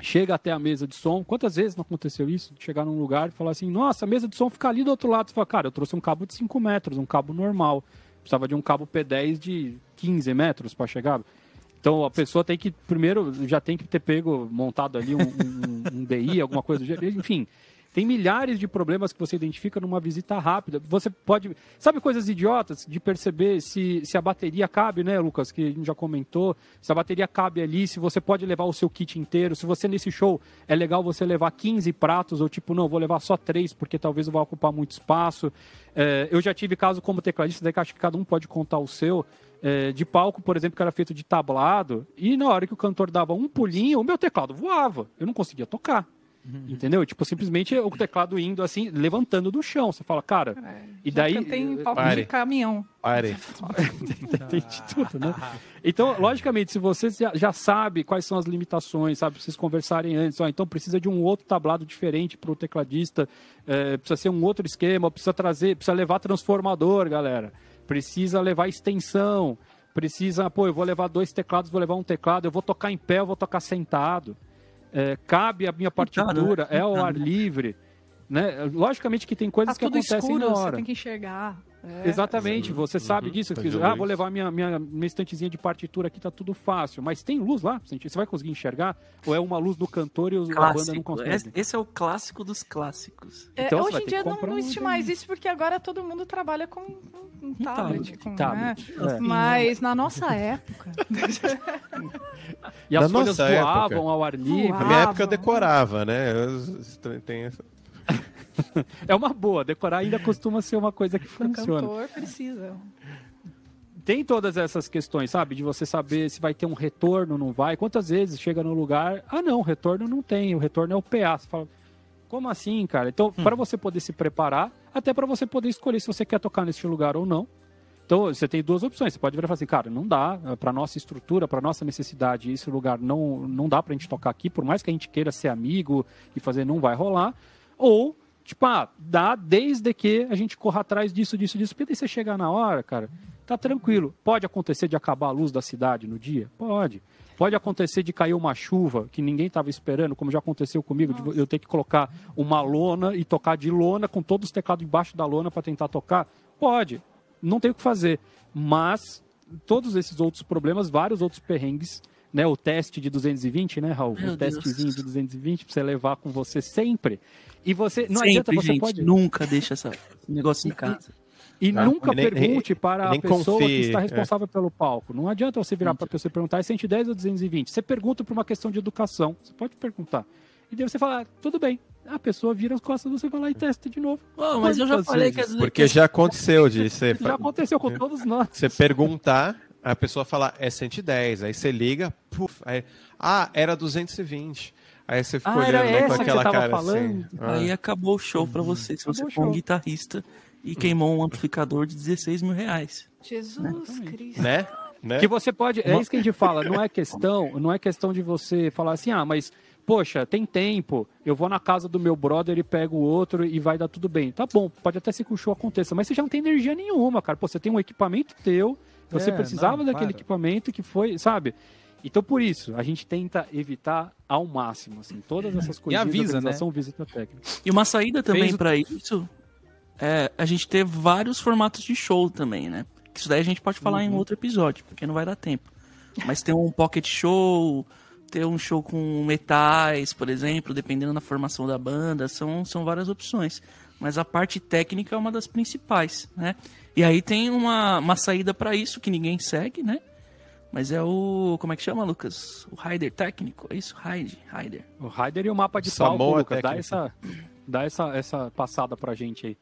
chega até a mesa de som. Quantas vezes não aconteceu isso? Chegar num lugar e falar assim, nossa, a mesa de som fica ali do outro lado. Você fala, cara, eu trouxe um cabo de 5 metros, um cabo normal. Precisava de um cabo P10 de 15 metros para chegar. Então a pessoa tem que, primeiro, já tem que ter pego, montado ali um, um, um DI, alguma coisa do gênero. Enfim, tem milhares de problemas que você identifica numa visita rápida. Você pode. Sabe coisas idiotas de perceber se, se a bateria cabe, né, Lucas? Que a gente já comentou. Se a bateria cabe ali, se você pode levar o seu kit inteiro. Se você nesse show é legal você levar 15 pratos, ou tipo, não, vou levar só três, porque talvez eu vá ocupar muito espaço. É, eu já tive caso como tecladista, daí que acho que cada um pode contar o seu. É, de palco, por exemplo, que era feito de tablado, e na hora que o cantor dava um pulinho, o meu teclado voava. Eu não conseguia tocar. Uhum. Entendeu? Tipo, simplesmente o teclado indo assim, levantando do chão. Você fala, cara. É, e daí. Tem palco Pare. de caminhão. Pare. tem, de tudo, né? Então, logicamente, se você já, já sabe quais são as limitações, sabe? Vocês conversarem antes, ó, então precisa de um outro tablado diferente para o tecladista, é, precisa ser um outro esquema, precisa trazer, precisa levar transformador, galera. Precisa levar extensão. Precisa, pô, eu vou levar dois teclados, vou levar um teclado, eu vou tocar em pé, eu vou tocar sentado é, cabe a minha partitura, é ao ar livre. Né? Logicamente que tem coisas tá que acontecem escuro, na hora. Você tem que enxergar. É. Exatamente, você uhum. sabe disso. Tá que, ah, vou levar minha, minha, minha estantezinha de partitura aqui, tá tudo fácil. Mas tem luz lá? Você vai conseguir enxergar? Ou é uma luz do cantor e a banda não consegue? Esse é o clássico dos clássicos. É, então, hoje em dia não, não existe mais isso, porque agora todo mundo trabalha com um, um tablet. Com, tablet. Né? É. Mas na nossa época. e as na folhas voavam época, ao ar livre. Na minha época eu decorava, né? Eu, tem essa é uma boa. Decorar ainda costuma ser uma coisa que funciona. O cantor precisa. Tem todas essas questões, sabe? De você saber se vai ter um retorno, não vai. Quantas vezes chega no lugar, ah não, retorno não tem, o retorno é o PA. Você fala, como assim, cara? Então, hum. para você poder se preparar, até para você poder escolher se você quer tocar nesse lugar ou não. Então, você tem duas opções. Você pode virar e falar assim, cara, não dá, para nossa estrutura, para nossa necessidade, esse lugar não, não dá pra gente tocar aqui, por mais que a gente queira ser amigo e fazer, não vai rolar. Ou Tipo, ah, dá desde que a gente corra atrás disso, disso, disso. Porque daí você chegar na hora, cara, tá tranquilo. Pode acontecer de acabar a luz da cidade no dia? Pode. Pode acontecer de cair uma chuva que ninguém estava esperando, como já aconteceu comigo, de eu ter que colocar uma lona e tocar de lona com todos os teclados embaixo da lona para tentar tocar? Pode. Não tem o que fazer. Mas todos esses outros problemas, vários outros perrengues, né, o teste de 220, né, Raul? Meu o Deus. testezinho de 220 para você levar com você sempre. E você não sempre, adianta você gente, pode nunca deixa esse negócio em casa. E, tá? nunca nem, pergunte para a pessoa confie, que está é. responsável é. pelo palco. Não adianta você virar para a pessoa e perguntar é 110 ou 220. Você pergunta por uma questão de educação. Você pode perguntar. E daí você fala, ah, tudo bem. A pessoa vira as costas, você vai lá e testa de novo. Oh, mas eu já falei que... Porque já aconteceu de você... Já aconteceu com todos nós. Você perguntar a pessoa fala, é 110. Aí você liga, puf, aí, ah, era 220. Aí você ficou ah, olhando né, com aquela cara assim. falando? assim. Ah. Aí acabou o show pra você, se você for um guitarrista e queimou um amplificador de 16 mil reais. Jesus né? Cristo. Né? Né? Que você pode. É isso que a gente fala, não é questão, não é questão de você falar assim, ah, mas, poxa, tem tempo, eu vou na casa do meu brother e pego o outro e vai dar tudo bem. Tá bom, pode até ser que o show aconteça, mas você já não tem energia nenhuma, cara. Pô, você tem um equipamento teu você é, precisava não, daquele para. equipamento que foi, sabe? Então, por isso, a gente tenta evitar ao máximo, assim, todas essas coisas. E avisa, né? visita técnica. E uma saída também para isso é a gente ter vários formatos de show também, né? Isso daí a gente pode falar uhum. em outro episódio, porque não vai dar tempo. Mas ter um pocket show, ter um show com metais, por exemplo, dependendo da formação da banda, são, são várias opções. Mas a parte técnica é uma das principais, né? E aí tem uma, uma saída para isso que ninguém segue, né? Mas é o. Como é que chama, Lucas? O Rider técnico? É isso? Rider. Rider. O Rider e o mapa de Samoa palco, Lucas. Dá, essa, dá essa, essa passada pra gente aí.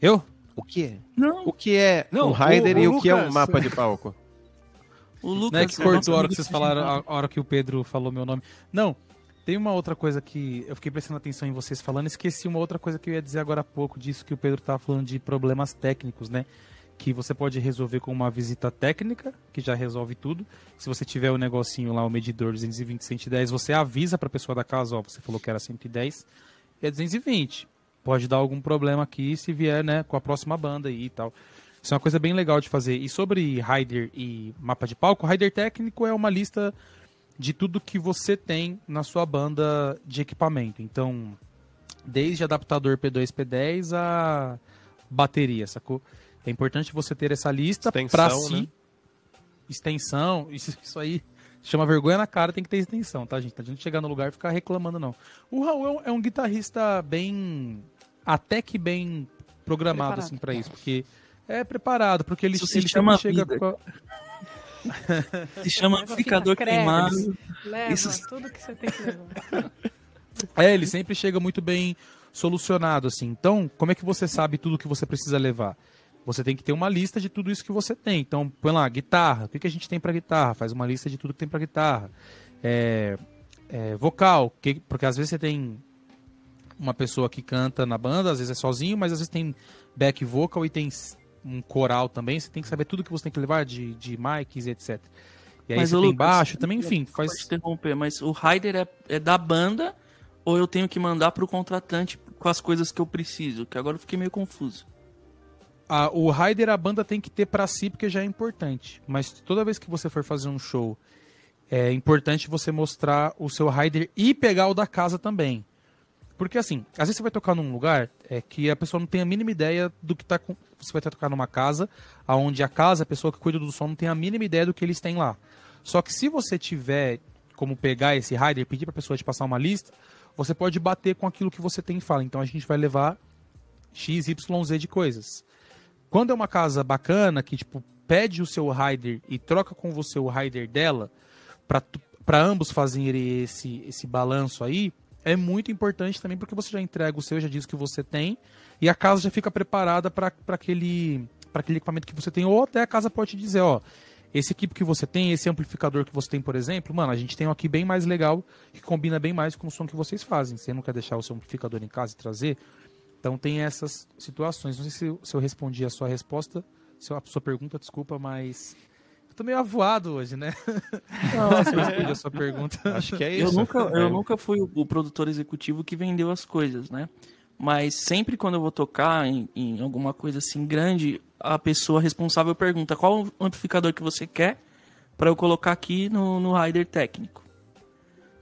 Eu? O que é? Não. O que é Não, um Rider o, o e o que é um mapa de palco? O Lucas. Não é que cortou a hora que vocês falaram, a hora que o Pedro falou meu nome. Não, tem uma outra coisa que eu fiquei prestando atenção em vocês falando, esqueci uma outra coisa que eu ia dizer agora há pouco, disso que o Pedro estava falando de problemas técnicos, né? que você pode resolver com uma visita técnica, que já resolve tudo. Se você tiver o um negocinho lá, o medidor 220, 110, você avisa para a pessoa da casa, ó, você falou que era 110, é 220. Pode dar algum problema aqui se vier, né, com a próxima banda aí e tal. Isso é uma coisa bem legal de fazer. E sobre rider e mapa de palco, rider técnico é uma lista de tudo que você tem na sua banda de equipamento. Então, desde adaptador P2, P10 a bateria, sacou? É importante você ter essa lista para si. Né? Extensão, isso, isso aí chama vergonha na cara, tem que ter extensão, tá, gente? A gente chegar no lugar e ficar reclamando, não. O Raul é um, é um guitarrista bem. até que bem programado, preparado. assim, para isso, porque. É preparado, porque ele, ele chama chega com a... Se chama amplificador queimado. Leva Isso... tudo que você tem que levar. É, ele sempre chega muito bem solucionado, assim. Então, como é que você sabe tudo que você precisa levar? você tem que ter uma lista de tudo isso que você tem. Então, põe lá, guitarra. O que, que a gente tem para guitarra? Faz uma lista de tudo que tem para guitarra. É, é, vocal, que, porque às vezes você tem uma pessoa que canta na banda, às vezes é sozinho, mas às vezes tem back vocal e tem um coral também. Você tem que saber tudo que você tem que levar de, de mics e etc. E aí mas, você tem baixo também, enfim. Faz... interromper, mas o rider é, é da banda ou eu tenho que mandar para o contratante com as coisas que eu preciso? Que agora eu fiquei meio confuso a, o rider a banda tem que ter para si porque já é importante. Mas toda vez que você for fazer um show, é importante você mostrar o seu rider e pegar o da casa também. Porque assim, às vezes você vai tocar num lugar é, que a pessoa não tem a mínima ideia do que tá com. Você vai tocar numa casa, onde a casa, a pessoa que cuida do som, não tem a mínima ideia do que eles têm lá. Só que se você tiver como pegar esse rider, pedir para a pessoa te passar uma lista, você pode bater com aquilo que você tem e fala. Então a gente vai levar X, Y, Z de coisas. Quando é uma casa bacana, que tipo, pede o seu rider e troca com você o rider dela, para ambos fazerem esse, esse balanço aí, é muito importante também porque você já entrega o seu, já diz que você tem, e a casa já fica preparada para aquele, aquele equipamento que você tem, ou até a casa pode te dizer, ó, esse equipe que você tem, esse amplificador que você tem, por exemplo, mano, a gente tem um aqui bem mais legal, que combina bem mais com o som que vocês fazem. Você não quer deixar o seu amplificador em casa e trazer? Então tem essas situações. Não sei se, eu respondi a sua resposta, se a sua pergunta, desculpa, mas tô meio avoado hoje, né? Não, se eu respondi a sua pergunta. Acho que é isso. Eu nunca, eu é. nunca fui o produtor executivo que vendeu as coisas, né? Mas sempre quando eu vou tocar em, em alguma coisa assim grande, a pessoa responsável pergunta qual amplificador que você quer para eu colocar aqui no, no rider técnico.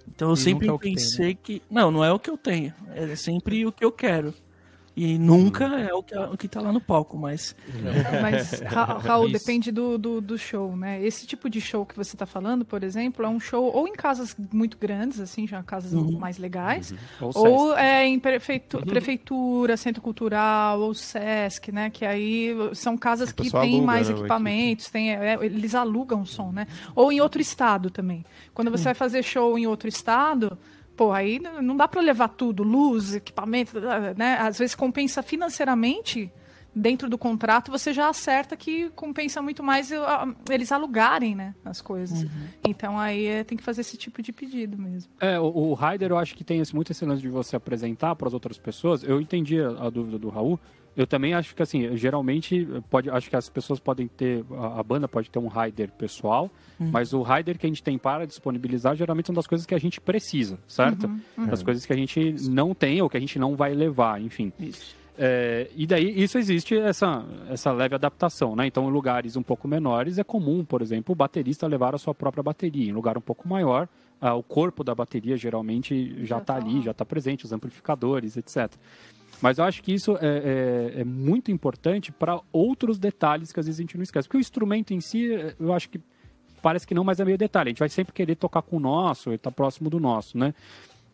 Então eu e sempre é pensei que, tem, né? que. Não, não é o que eu tenho. É sempre o que eu quero. E nunca é o que, o que tá lá no palco, mas. Mas, Raul, depende do, do, do, show, né? Esse tipo de show que você tá falando, por exemplo, é um show ou em casas muito grandes, assim, já casas uhum. mais legais, uhum. ou, ou é em prefeitu uhum. prefeitura, centro cultural, ou Sesc, né? Que aí são casas que têm aluga, mais né, equipamentos, tem, é, eles alugam som, né? Ou em outro estado também. Quando você vai fazer show em outro estado pô, aí não dá para levar tudo, luz, equipamento, né? Às vezes compensa financeiramente dentro do contrato, você já acerta que compensa muito mais eles alugarem, né, as coisas. Uhum. Então aí é, tem que fazer esse tipo de pedido mesmo. É, o, o Ryder eu acho que tem esse, muito esse lance de você apresentar para as outras pessoas. Eu entendi a, a dúvida do Raul, eu também acho que assim, geralmente pode, acho que as pessoas podem ter, a, a banda pode ter um rider pessoal, uhum. mas o rider que a gente tem para disponibilizar geralmente são das coisas que a gente precisa, certo? Uhum, uhum. Das coisas que a gente não tem ou que a gente não vai levar, enfim. É, e daí isso existe essa, essa leve adaptação, né? Então, em lugares um pouco menores é comum, por exemplo, o baterista levar a sua própria bateria. Em lugar um pouco maior, ah, o corpo da bateria geralmente já está tá ali, já está presente, os amplificadores, etc. Mas eu acho que isso é, é, é muito importante para outros detalhes que às vezes a gente não esquece. Porque o instrumento em si, eu acho que parece que não, mas é meio detalhe. A gente vai sempre querer tocar com o nosso, ele tá próximo do nosso, né?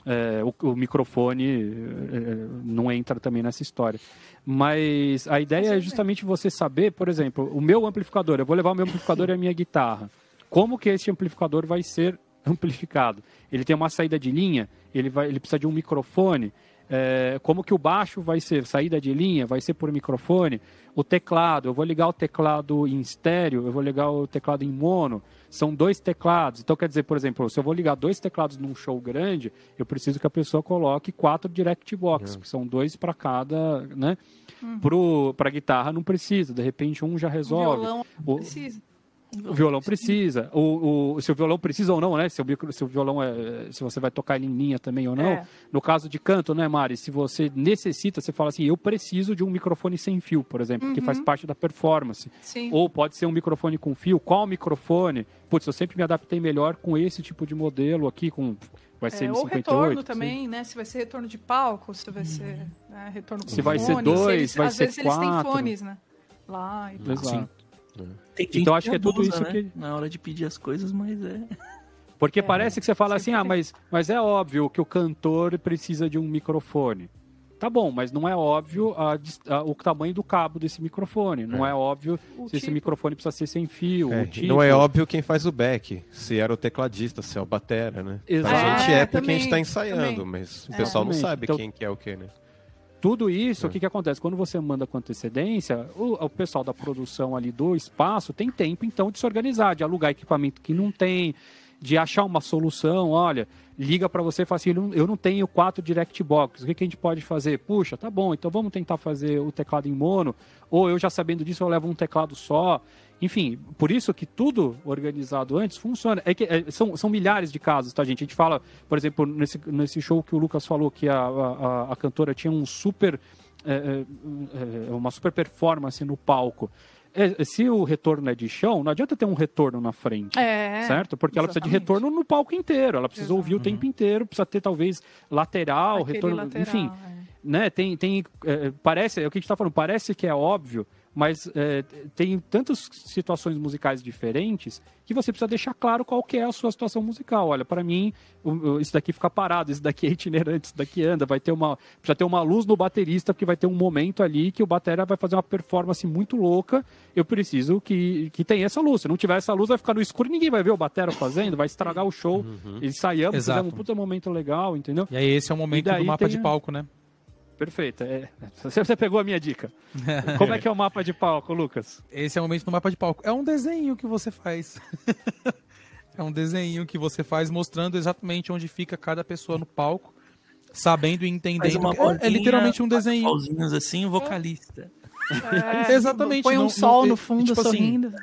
É, o, o, microfone é, não entra também nessa história. Mas a ideia é justamente você saber, por exemplo, o meu amplificador, eu vou levar o meu amplificador e a minha guitarra. Como que esse amplificador vai ser amplificado? Ele tem uma saída de linha, ele, vai, ele precisa de um microfone, é, como que o baixo vai ser saída de linha, vai ser por microfone, o teclado, eu vou ligar o teclado em estéreo, eu vou ligar o teclado em mono, são dois teclados. Então, quer dizer, por exemplo, se eu vou ligar dois teclados num show grande, eu preciso que a pessoa coloque quatro direct box, uhum. que são dois para cada, né? Uhum. Para guitarra não precisa, de repente um já resolve. O violão o, precisa. O violão precisa. O, o, se o violão precisa ou não, né? Se o, se o violão é. Se você vai tocar ele em linha também ou não. É. No caso de canto, né, Mari? Se você necessita, você fala assim, eu preciso de um microfone sem fio, por exemplo, uhum. que faz parte da performance. Sim. Ou pode ser um microfone com fio. Qual microfone? Putz, eu sempre me adaptei melhor com esse tipo de modelo aqui, com vai ser é, ou retorno também, sim. né? Se vai ser retorno de palco, se vai ser né, retorno com Se vai ser dois, eles, vai ser quatro. Às vezes eles têm fones, né? Lá e tal. Exato. Então acho que é tudo isso né? que na hora de pedir as coisas, mas é porque é, parece que você fala assim, ah, mas, mas é óbvio que o cantor precisa de um microfone. Tá bom, mas não é óbvio a, a, o tamanho do cabo desse microfone. Não é, é óbvio o se tipo. esse microfone precisa ser sem fio. É, tipo. Não é óbvio quem faz o back, se era o tecladista, se é o batera, né? Exato. A gente é, é porque também, a gente está ensaiando, também. mas o pessoal não sabe então, quem que é o que, né? Tudo isso, é. o que, que acontece? Quando você manda com antecedência, o, o, pessoal da produção ali do espaço tem tempo, então, de se organizar, de alugar equipamento que não tem, de achar uma solução. Olha, liga para você e fala assim: eu não tenho quatro direct box, o que, que a gente pode fazer? Puxa, tá bom, então vamos tentar fazer o teclado em mono, ou eu já sabendo disso, eu levo um teclado só. Enfim, por isso que tudo organizado antes funciona. É que é, são, são milhares de casos, tá, gente? A gente fala, por exemplo, nesse, nesse show que o Lucas falou que a, a, a cantora tinha um super. É, é, é uma super performance no palco. É, se o retorno é de chão, não adianta ter um retorno na frente. É, certo? Porque exatamente. ela precisa de retorno no palco inteiro. Ela precisa Exato. ouvir o tempo inteiro, precisa ter talvez lateral, Aquele retorno. Lateral, enfim. É. Né? Tem, tem, é, parece, é o que a gente está falando, parece que é óbvio, mas é, tem tantas situações musicais diferentes que você precisa deixar claro qual que é a sua situação musical. Olha, para mim, isso daqui fica parado, isso daqui é itinerante, isso daqui anda, vai ter uma, precisa ter uma luz no baterista, porque vai ter um momento ali que o batera vai fazer uma performance muito louca, eu preciso que, que tenha essa luz. Se não tiver essa luz, vai ficar no escuro, ninguém vai ver o batera fazendo, vai estragar o show. Uhum. Ensaiamos, Exato. fizemos um puta momento legal, entendeu? E aí esse é o momento do mapa tem... de palco, né? Perfeito. É, você pegou a minha dica. Como é que é o mapa de palco, Lucas? Esse é o momento do mapa de palco. É um desenho que você faz. é um desenho que você faz mostrando exatamente onde fica cada pessoa no palco, sabendo e entendendo. Bolinha, é, é, literalmente um desenho. assim, vocalista. É, exatamente. Põe um não, sol não, no fundo tipo assim, sorrindo. Assim,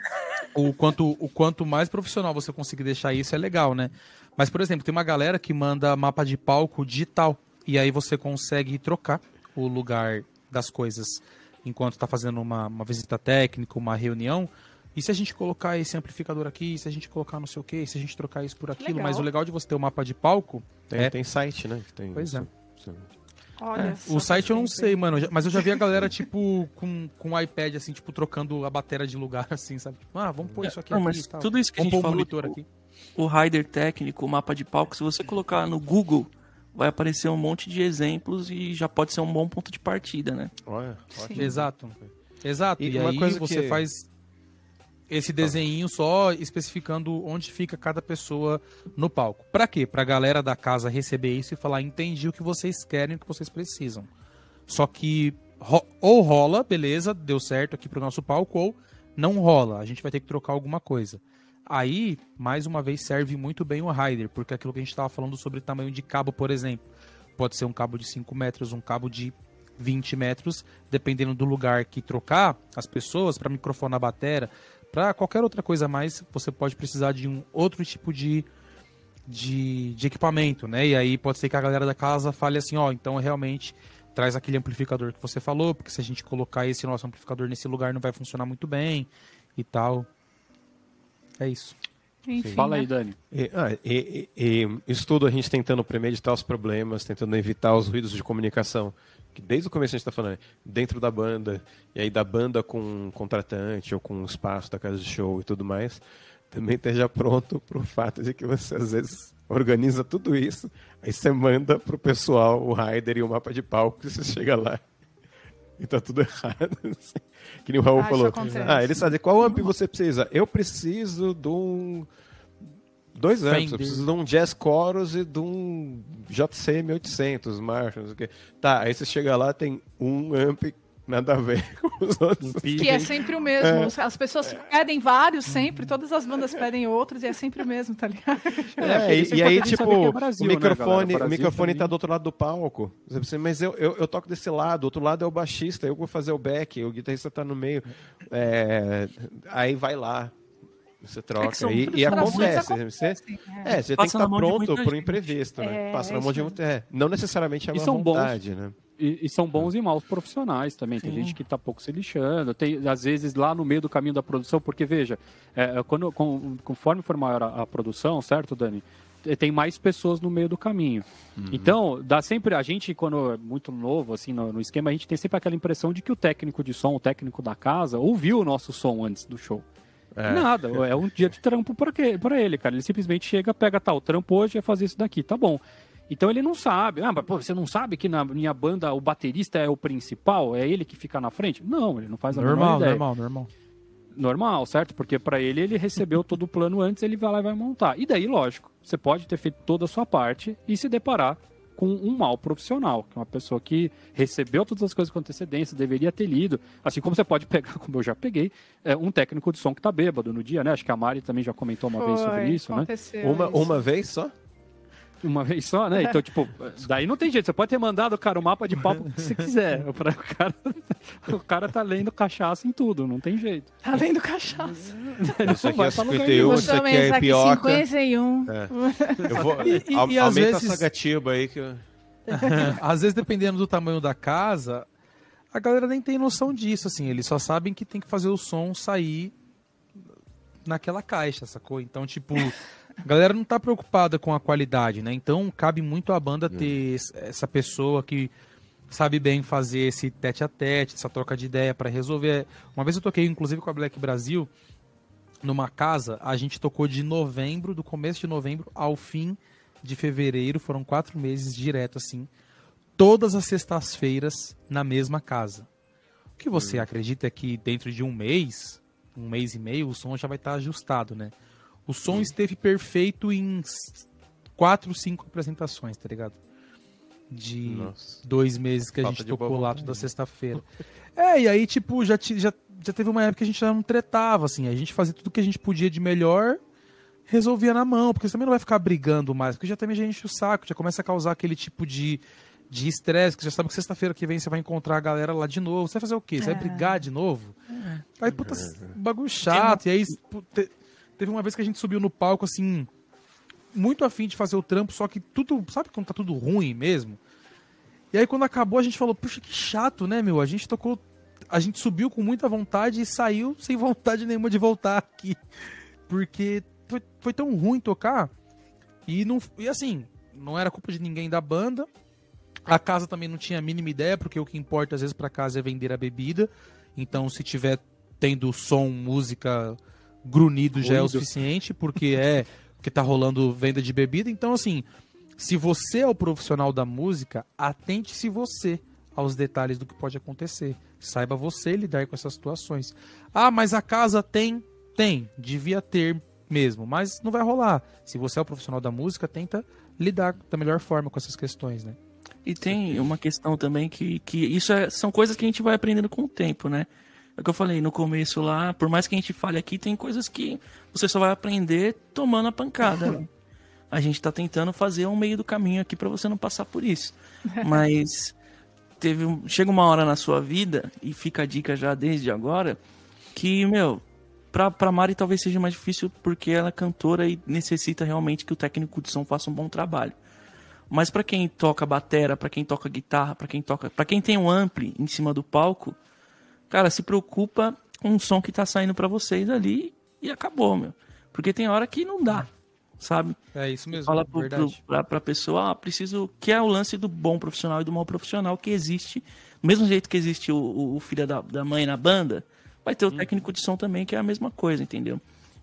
o, quanto, o quanto mais profissional você conseguir deixar isso é legal, né? Mas, por exemplo, tem uma galera que manda mapa de palco digital. E aí você consegue trocar o lugar das coisas enquanto está fazendo uma, uma visita técnica, uma reunião. E se a gente colocar esse amplificador aqui, se a gente colocar não sei o que, se a gente trocar isso por aquilo, legal. mas o legal de você ter o um mapa de palco. Tem, é... tem site, né? Tem pois é. Olha é, o site eu não sei, mano, mas eu já vi a galera, tipo, com, com o iPad, assim, tipo, trocando a bateria de lugar, assim, sabe? Tipo, ah, vamos pôr isso aqui. Não, aqui mas tudo isso que vamos a gente falou, monitor tipo, aqui. o rider técnico, o mapa de palco, se você colocar no Google, vai aparecer um monte de exemplos e já pode ser um bom ponto de partida, né? Olha, Exato. Exato. E, e aí você que... faz esse desenho só especificando onde fica cada pessoa no palco. Para quê? Pra galera da casa receber isso e falar, entendi o que vocês querem, o que vocês precisam. Só que ro ou rola, beleza, deu certo aqui pro nosso palco, ou não rola, a gente vai ter que trocar alguma coisa. Aí, mais uma vez, serve muito bem o rider, porque aquilo que a gente estava falando sobre tamanho de cabo, por exemplo, pode ser um cabo de 5 metros, um cabo de 20 metros, dependendo do lugar que trocar as pessoas para microfone na bateria, para qualquer outra coisa mais, você pode precisar de um outro tipo de, de, de, equipamento, né? E aí pode ser que a galera da casa fale assim, ó, então realmente traz aquele amplificador que você falou, porque se a gente colocar esse nosso amplificador nesse lugar não vai funcionar muito bem e tal. É isso. Enfim, Fala aí, né? Dani. E, ah, e, e, isso tudo a gente tentando premeditar os problemas, tentando evitar os ruídos de comunicação. Que desde o começo a gente está falando, dentro da banda, e aí da banda com um contratante ou com um espaço da casa de show e tudo mais, também esteja pronto para o fato de que você às vezes organiza tudo isso, aí você manda pro pessoal o rider e o mapa de palco, e você chega lá e tá tudo errado. Assim. Que nem o Raul ah, falou. Ah, eles fazem qual amp você precisa? Eu preciso de um. Dois amps, eu preciso de um Jazz Chorus e de um JC 1800 Marshall, não sei o quê. Tá, aí você chega lá, tem um amp nada a ver com os outros. Que é sempre o mesmo. É. As pessoas pedem vários sempre, todas as bandas pedem outros e é sempre o mesmo, tá ligado? É, e, e aí, tipo, é Brasil, o né, microfone, né, o, o microfone tá do outro lado do palco. Mas eu, eu, eu, toco desse lado, o outro lado é o baixista, eu vou fazer o back, o guitarrista tá no meio. É, aí vai lá. Você troca é e, e acontece. acontece. Você, é. é, você tem que estar pronto para o imprevisto, né? É, Passa na mão de muita. É, não necessariamente é uma vontade, bons. né? E, e, são bons e maus profissionais também. Tem gente que está pouco se lixando, tem, às vezes, lá no meio do caminho da produção, porque, veja, é, é quando, com, conforme for maior a, a, produção, certo, Dani? Tem mais pessoas no meio do caminho. Uhum. Então, dá sempre. A gente, quando é muito novo, assim, no, no, esquema, a gente tem sempre aquela impressão de que o técnico de som, o técnico da casa, ouviu o nosso som antes do show. É. Nada, é um dia de trampo para ele, cara. Ele simplesmente chega, pega, tá, o trampo hoje é fazer isso daqui, tá bom. Então ele não sabe. Ah, mas pô, você não sabe que na minha banda o baterista é o principal? É ele que fica na frente? Não, ele não faz a normal, menor ideia. Normal, normal, normal. certo? Porque para ele, ele recebeu todo o plano antes, ele vai lá e vai montar. E daí, lógico, você pode ter feito toda a sua parte e se deparar com um mal profissional, que é uma pessoa que recebeu todas as coisas com antecedência, deveria ter lido. Assim como você pode pegar, como eu já peguei, é, um técnico de som que tá bêbado no dia, né? Acho que a Mari também já comentou uma Foi, vez sobre isso, né? Uma, isso. uma vez só? Uma vez só, né? Então, tipo, daí não tem jeito. Você pode ter mandado, cara, o mapa de papo que você quiser. O cara, o cara tá lendo cachaça em tudo, não tem jeito. Tá lendo cachaça. Isso aqui é 51, isso aqui é pioca. 51. É. Eu vou, e, e, e às vezes... essa gatiba aí que eu... Às vezes, dependendo do tamanho da casa, a galera nem tem noção disso, assim. Eles só sabem que tem que fazer o som sair naquela caixa, sacou? Então, tipo, a galera não tá preocupada com a qualidade, né? Então cabe muito à banda ter essa pessoa que sabe bem fazer esse tete a tete, essa troca de ideia para resolver. Uma vez eu toquei, inclusive, com a Black Brasil, numa casa, a gente tocou de novembro, do começo de novembro ao fim de fevereiro, foram quatro meses direto assim, todas as sextas-feiras na mesma casa. O que você hum. acredita é que dentro de um mês, um mês e meio, o som já vai estar tá ajustado, né? O som Sim. esteve perfeito em quatro, cinco apresentações, tá ligado? De Nossa. dois meses que a gente tocou lá toda sexta-feira. é, e aí, tipo, já, já, já teve uma época que a gente já não tretava, assim. A gente fazia tudo que a gente podia de melhor, resolvia na mão, porque você também não vai ficar brigando mais, porque já também já enche o saco, já começa a causar aquele tipo de de estresse, que você já sabe que sexta-feira que vem você vai encontrar a galera lá de novo. Você vai fazer o quê? Você é. vai brigar de novo? É. Aí, puta, bagulho chato. E aí, Teve uma vez que a gente subiu no palco, assim, muito afim de fazer o trampo, só que tudo, sabe quando tá tudo ruim mesmo? E aí quando acabou a gente falou, puxa, que chato, né, meu? A gente tocou, a gente subiu com muita vontade e saiu sem vontade nenhuma de voltar aqui. Porque foi, foi tão ruim tocar. E, não, e assim, não era culpa de ninguém da banda. A casa também não tinha a mínima ideia, porque o que importa às vezes para casa é vender a bebida. Então, se tiver tendo som, música, grunhido já é o suficiente, porque é que tá rolando venda de bebida. Então, assim, se você é o profissional da música, atente-se você aos detalhes do que pode acontecer. Saiba você lidar com essas situações. Ah, mas a casa tem? Tem. Devia ter mesmo, mas não vai rolar. Se você é o profissional da música, tenta lidar da melhor forma com essas questões, né? E tem uma questão também que, que isso é, são coisas que a gente vai aprendendo com o tempo, né? É o que eu falei no começo lá, por mais que a gente fale aqui, tem coisas que você só vai aprender tomando a pancada. Né? A gente está tentando fazer um meio do caminho aqui para você não passar por isso. Mas teve chega uma hora na sua vida e fica a dica já desde agora que, meu, pra, pra Mari talvez seja mais difícil porque ela é cantora e necessita realmente que o técnico de som faça um bom trabalho. Mas para quem toca batera, para quem toca guitarra, para quem toca, para quem tem um ampli em cima do palco, cara, se preocupa com o som que tá saindo para vocês ali e acabou, meu. Porque tem hora que não dá, sabe? É isso mesmo. Fala pro, pro, pra, pra pessoa, ah, preciso. Que é o lance do bom profissional e do mau profissional que existe. Do mesmo jeito que existe o, o filho da, da mãe na banda, vai ter o hum. técnico de som também, que é a mesma coisa, entendeu?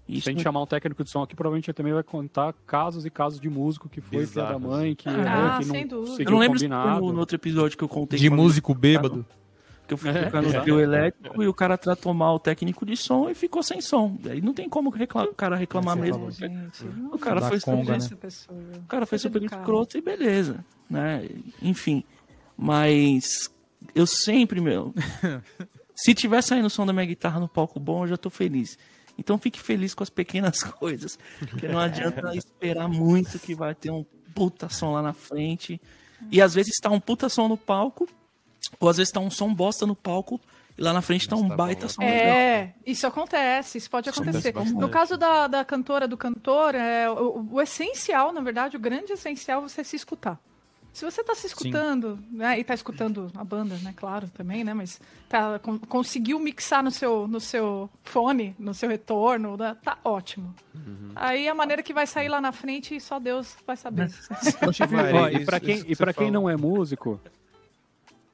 Isso... Se a gente chamar um técnico de som aqui, provavelmente ele também vai contar casos e casos de músico que foi filho da mãe, que, ah, que não sem dúvida. Eu não lembro combinado. foi no, outro episódio que eu contei. De músico bêbado. Que eu fui é, tocar no trio elétrico e o cara tratou mal o técnico de som e ficou sem som. Aí não tem como reclamar, o cara reclamar mesmo. Gente, o cara foi conga, super, né? O cara foi super escroto e beleza, né? Enfim, mas eu sempre, meu, se tiver saindo o som da minha guitarra no palco bom, eu já tô feliz. Então fique feliz com as pequenas coisas, porque não adianta esperar muito que vai ter um puta som lá na frente. E às vezes está um puta som no palco, ou às vezes está um som bosta no palco, e lá na frente está um tá baita bom. som legal. É, isso acontece, isso pode acontecer. No caso da, da cantora, do cantor, é, o, o essencial, na verdade, o grande essencial é você se escutar. Se você está se escutando, né, e está escutando a banda, né, claro, também, né, mas tá, conseguiu mixar no seu, no seu fone, no seu retorno, né, tá ótimo. Uhum. Aí a maneira que vai sair lá na frente, só Deus vai saber. e para quem, e pra quem não é músico,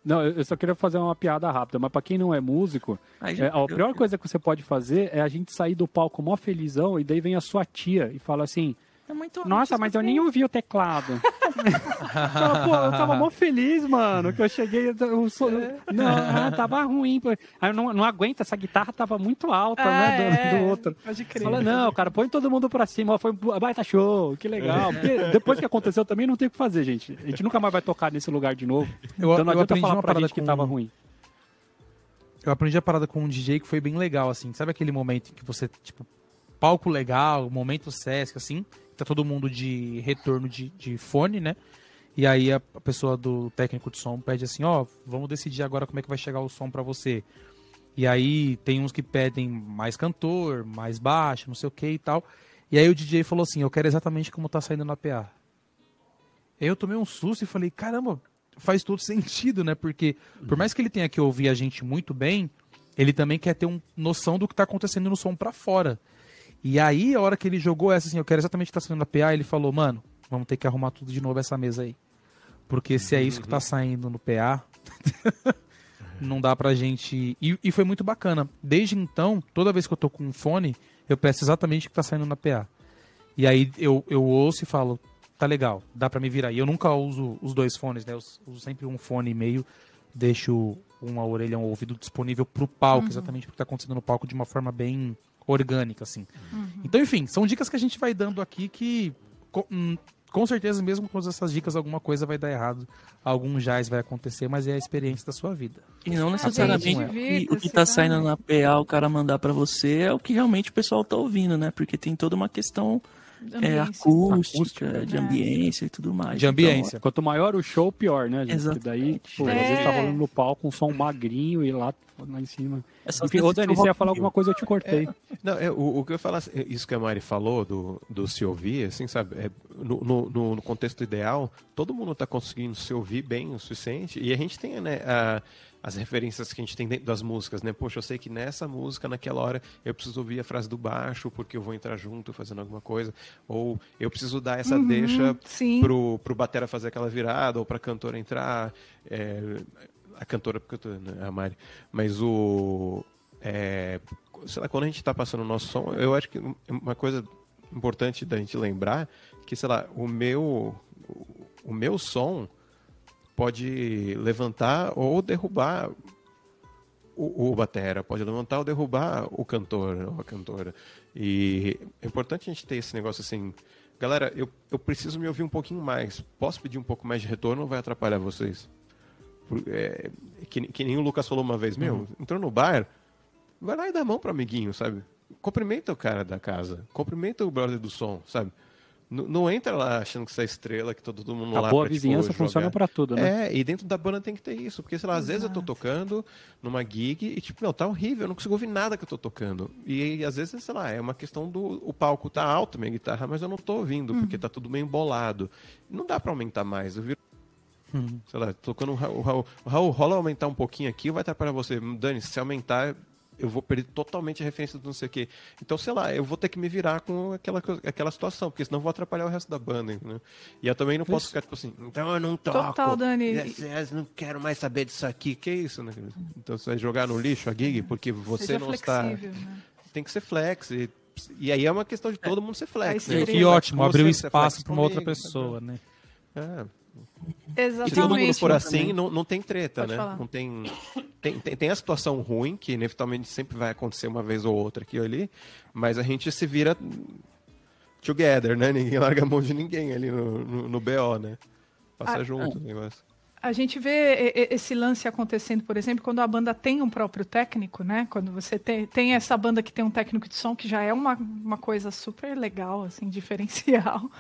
não, eu só queria fazer uma piada rápida, mas para quem não é músico, Aí, é, a pior coisa que você pode fazer é a gente sair do palco mó felizão e daí vem a sua tia e fala assim: é muito Nossa, mas eu nem ouvi o teclado. eu, pô, eu tava mó feliz, mano, que eu cheguei. Eu sou. Não, ah, tava ruim. Aí eu não, não aguento, essa guitarra tava muito alta, ah, né? Do, é. do, outro. Pode crer. Fala, não, cara, põe todo mundo pra cima. Foi baita show, que legal. Porque depois que aconteceu também não tem o que fazer, gente. A gente nunca mais vai tocar nesse lugar de novo. Eu, então não eu adianta falar pra gente com... que tava ruim. Eu aprendi a parada com um DJ que foi bem legal, assim. Sabe aquele momento que você, tipo, palco legal, momento Sesc, assim tá todo mundo de retorno de, de fone, né? E aí a, pessoa do técnico de som pede assim, ó, oh, vamos decidir agora como é que vai chegar o som para você. E aí tem uns que pedem mais cantor, mais baixo, não sei o que e tal. E aí o DJ falou assim, eu quero exatamente como tá saindo na PA. Aí eu tomei um susto e falei, caramba, faz todo sentido, né? Porque por mais que ele tenha que ouvir a gente muito bem, ele também quer ter uma noção do que tá acontecendo no som para fora. E aí, a hora que ele jogou essa, assim, eu quero exatamente o que tá saindo da PA, ele falou, mano, vamos ter que arrumar tudo de novo essa mesa aí. Porque se é isso que tá saindo no PA, não dá pra gente. E, e, foi muito bacana. Desde então, toda vez que eu tô com um fone, eu peço exatamente o que tá saindo na PA. E aí eu, eu ouço e falo, tá legal, dá pra me virar. E eu nunca uso os dois fones, né? Eu uso sempre um fone e meio, deixo uma orelha, um ouvido disponível pro palco, uhum. exatamente porque tá acontecendo no palco de uma forma bem orgânica, assim. Uhum. Então, enfim, são dicas que a gente vai dando aqui que, com, hum, com certeza, mesmo com essas dicas, alguma coisa vai dar errado, algum jazz vai acontecer, mas é a experiência da sua vida. E não necessariamente o que tá saindo na PA, o cara mandar para você, é o que realmente o pessoal tá ouvindo, né? Porque tem toda uma questão é, acústica, acústica, de ambiência e tudo mais. De ambiência. Então, Quanto maior o show, pior, né, gente? Exatamente. daí, tipo, é. às vezes tá rolando no palco um som magrinho e lá, lá em cima. É Enfim, ô Dani, você ia falar alguma coisa, eu te cortei. É, não, é, o, o, que eu falar, isso que a Mari falou do, do se ouvir, assim, sabe? É, no, no, no, contexto ideal, todo mundo tá conseguindo se ouvir bem o suficiente e a gente tem, né, a as referências que a gente tem dentro das músicas, né? Poxa, eu sei que nessa música, naquela hora, eu preciso ouvir a frase do baixo porque eu vou entrar junto fazendo alguma coisa. Ou eu preciso dar essa uhum, deixa sim. pro, pro batera fazer aquela virada, ou pra cantora entrar. É, a cantora, porque eu tô, né, a Mari. Mas o. É, sei lá, quando a gente está passando o nosso som, eu acho que uma coisa importante da gente lembrar que, sei lá, o meu, o meu som pode levantar ou derrubar o, o batera, pode levantar ou derrubar o cantor ou a cantora. E é importante a gente ter esse negócio assim, galera, eu, eu preciso me ouvir um pouquinho mais. Posso pedir um pouco mais de retorno ou vai atrapalhar vocês? É, que, que nem o Lucas falou uma vez, meu, uhum. entrou no bar, vai lá e dá a mão pro amiguinho, sabe? Cumprimenta o cara da casa, cumprimenta o brother do som, sabe? Não, entra lá achando que você é estrela, que todo mundo a lá. A boa pra, vizinhança tipo, funciona para tudo, né? É, e dentro da banda tem que ter isso. Porque, sei lá, às Exato. vezes eu tô tocando numa gig e, tipo, meu, tá horrível, eu não consigo ouvir nada que eu tô tocando. E às vezes, sei lá, é uma questão do. O palco tá alto, minha guitarra, mas eu não tô ouvindo, uhum. porque tá tudo meio embolado. Não dá para aumentar mais. Eu viro Uhum. Sei lá, tocando o Raul, o Raul, o Raul rola aumentar um pouquinho aqui, vai estar para você. Dani, se aumentar, eu vou perder totalmente a referência do não sei o quê. Então, sei lá, eu vou ter que me virar com aquela, aquela situação, porque senão eu vou atrapalhar o resto da banda, né? E eu também não posso ficar, tipo assim, então eu não toco. Total, Dani. Yes, não quero mais saber disso aqui. Que isso, né? Então você vai jogar no lixo a gig porque você Seja não está. Né? Tem que ser flex. E, e aí é uma questão de todo mundo ser flex. Né? Que ótimo, abrir espaço para uma outra pessoa, né? É. Exatamente. Se todo mundo for assim, não, não tem treta, Pode né? Falar. Não tem, tem, tem, tem, a situação ruim, que inevitavelmente sempre vai acontecer uma vez ou outra aqui ou ali, mas a gente se vira together, né? Ninguém larga a mão de ninguém ali no, no, no BO, né? Passa ah, junto o negócio. A gente vê esse lance acontecendo, por exemplo, quando a banda tem um próprio técnico, né? Quando você tem, tem essa banda que tem um técnico de som, que já é uma, uma coisa super legal, assim, diferencial.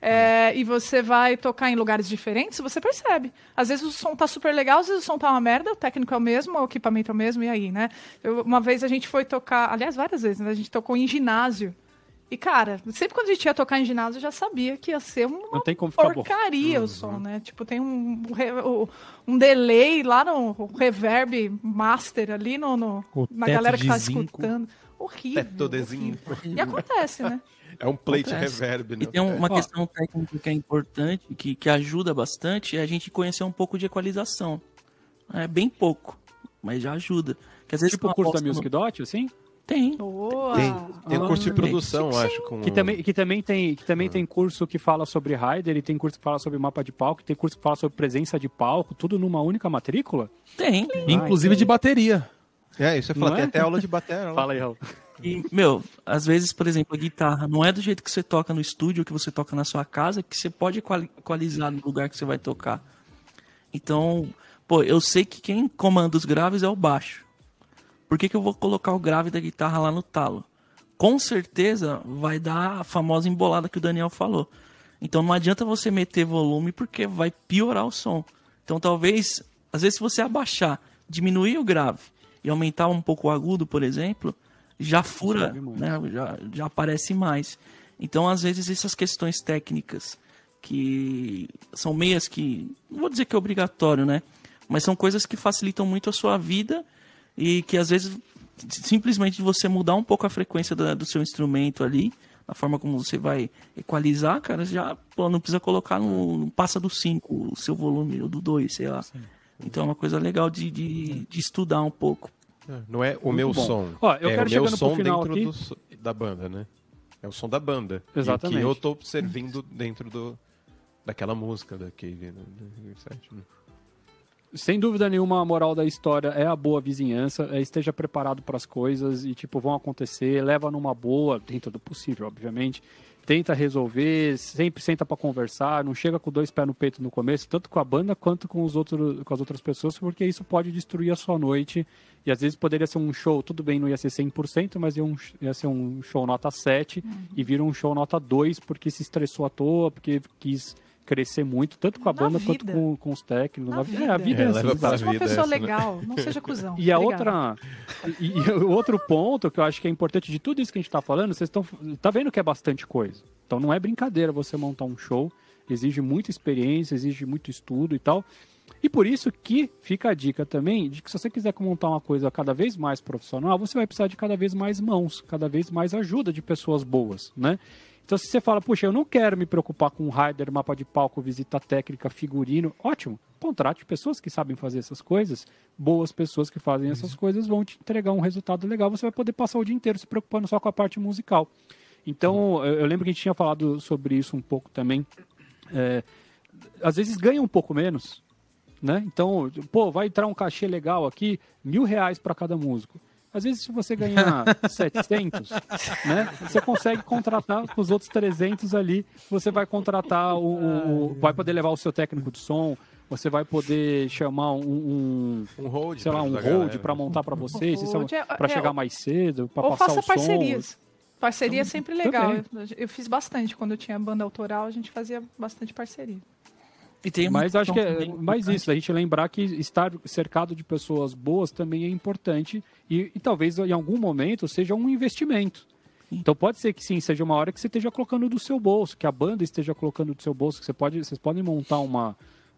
É, e você vai tocar em lugares diferentes, você percebe. Às vezes o som tá super legal, às vezes o som tá uma merda, o técnico é o mesmo, o equipamento é o mesmo, e aí, né? Eu, uma vez a gente foi tocar, aliás, várias vezes, né? a gente tocou em ginásio. E, cara, sempre quando a gente ia tocar em ginásio, eu já sabia que ia ser uma Não tem como porcaria uhum. o som, né? Tipo, tem um, um delay lá no reverb master ali no, no na galera que tá zinco. escutando. Horrível. Tetodezinho. Horrível. E acontece, né? É um plate acontece. reverb, né? E tem uma questão técnica que é importante, que, que ajuda bastante, é a gente conhecer um pouco de equalização. É bem pouco, mas já ajuda. Que às vezes tipo o curso da Music no... Dot, assim? Tem. Boa. Tem, tem um curso de produção, sim, acho. Com... Que, também, que também, tem, que também ah. tem curso que fala sobre rider, e tem curso que fala sobre mapa de palco, tem curso que fala sobre presença de palco, tudo numa única matrícula? Tem. Ah, Inclusive de bateria. É, isso eu falo, tem é? até aula de bateria. Fala aí, Raul. E, meu, às vezes, por exemplo, a guitarra não é do jeito que você toca no estúdio, que você toca na sua casa, que você pode equalizar no lugar que você vai tocar. Então, pô, eu sei que quem comanda os graves é o baixo. Por que, que eu vou colocar o grave da guitarra lá no talo? Com certeza vai dar a famosa embolada que o Daniel falou. Então não adianta você meter volume porque vai piorar o som. Então talvez, às vezes se você abaixar, diminuir o grave e aumentar um pouco o agudo, por exemplo, já fura, né? já, já aparece mais. Então às vezes essas questões técnicas que são meias que, não vou dizer que é obrigatório, né? Mas são coisas que facilitam muito a sua vida e que às vezes simplesmente você mudar um pouco a frequência do, do seu instrumento ali, a forma como você vai equalizar, cara, já pô, não precisa colocar no, no passa do 5 o seu volume, ou do 2, sei lá. Sim. Então é uma coisa legal de, de, de estudar um pouco. É, não é o Muito meu bom. som. Ó, eu é quero o meu som dentro do, da banda, né? É o som da banda. Exatamente. E que eu tô servindo dentro do, daquela música da Cave, né? Sem dúvida nenhuma, a moral da história é a boa vizinhança, é esteja preparado para as coisas e, tipo, vão acontecer, leva numa boa, dentro do possível, obviamente. Tenta resolver, sempre senta para conversar, não chega com dois pés no peito no começo, tanto com a banda quanto com, os outros, com as outras pessoas, porque isso pode destruir a sua noite. E às vezes poderia ser um show, tudo bem, não ia ser 100%, mas ia, um, ia ser um show nota 7 uhum. e vira um show nota 2 porque se estressou à toa, porque quis crescer muito, tanto com a banda quanto com, com os técnicos. Na na vida. É, a vida é, é assim. Seja uma pessoa essa, né? legal, né? não seja cuzão. E a outra. E, e, o outro ponto que eu acho que é importante de tudo isso que a gente está falando, vocês estão. Tá vendo que é bastante coisa. Então não é brincadeira você montar um show. Exige muita experiência, exige muito estudo e tal. E por isso que fica a dica também de que se você quiser montar uma coisa cada vez mais profissional, você vai precisar de cada vez mais mãos, cada vez mais ajuda de pessoas boas, né? Então, se você fala, puxa, eu não quero me preocupar com rider, mapa de palco, visita técnica, figurino, ótimo. Contrate pessoas que sabem fazer essas coisas, boas pessoas que fazem essas coisas vão te entregar um resultado legal. Você vai poder passar o dia inteiro se preocupando só com a parte musical. Então, eu lembro que a gente tinha falado sobre isso um pouco também. É, às vezes ganha um pouco menos, né? Então, pô, vai entrar um cachê legal aqui, mil reais para cada músico. Às vezes, se você ganhar 700, né, você consegue contratar os outros 300 ali. Você vai contratar o, o, o, vai poder levar o seu técnico de som. Você vai poder chamar um, um, um hold, sei lá, um hold para montar para vocês, é, para chegar mais cedo, para passar faça o parcerias. som. Parceria é sempre legal. Eu, eu, fiz bastante quando eu tinha banda autoral, a gente fazia bastante parceria. Mas acho que é mais isso, a gente lembrar que estar cercado de pessoas boas também é importante e, e talvez em algum momento seja um investimento. Então pode ser que sim, seja uma hora que você esteja colocando do seu bolso, que a banda esteja colocando do seu bolso, que você pode, vocês podem montar uma,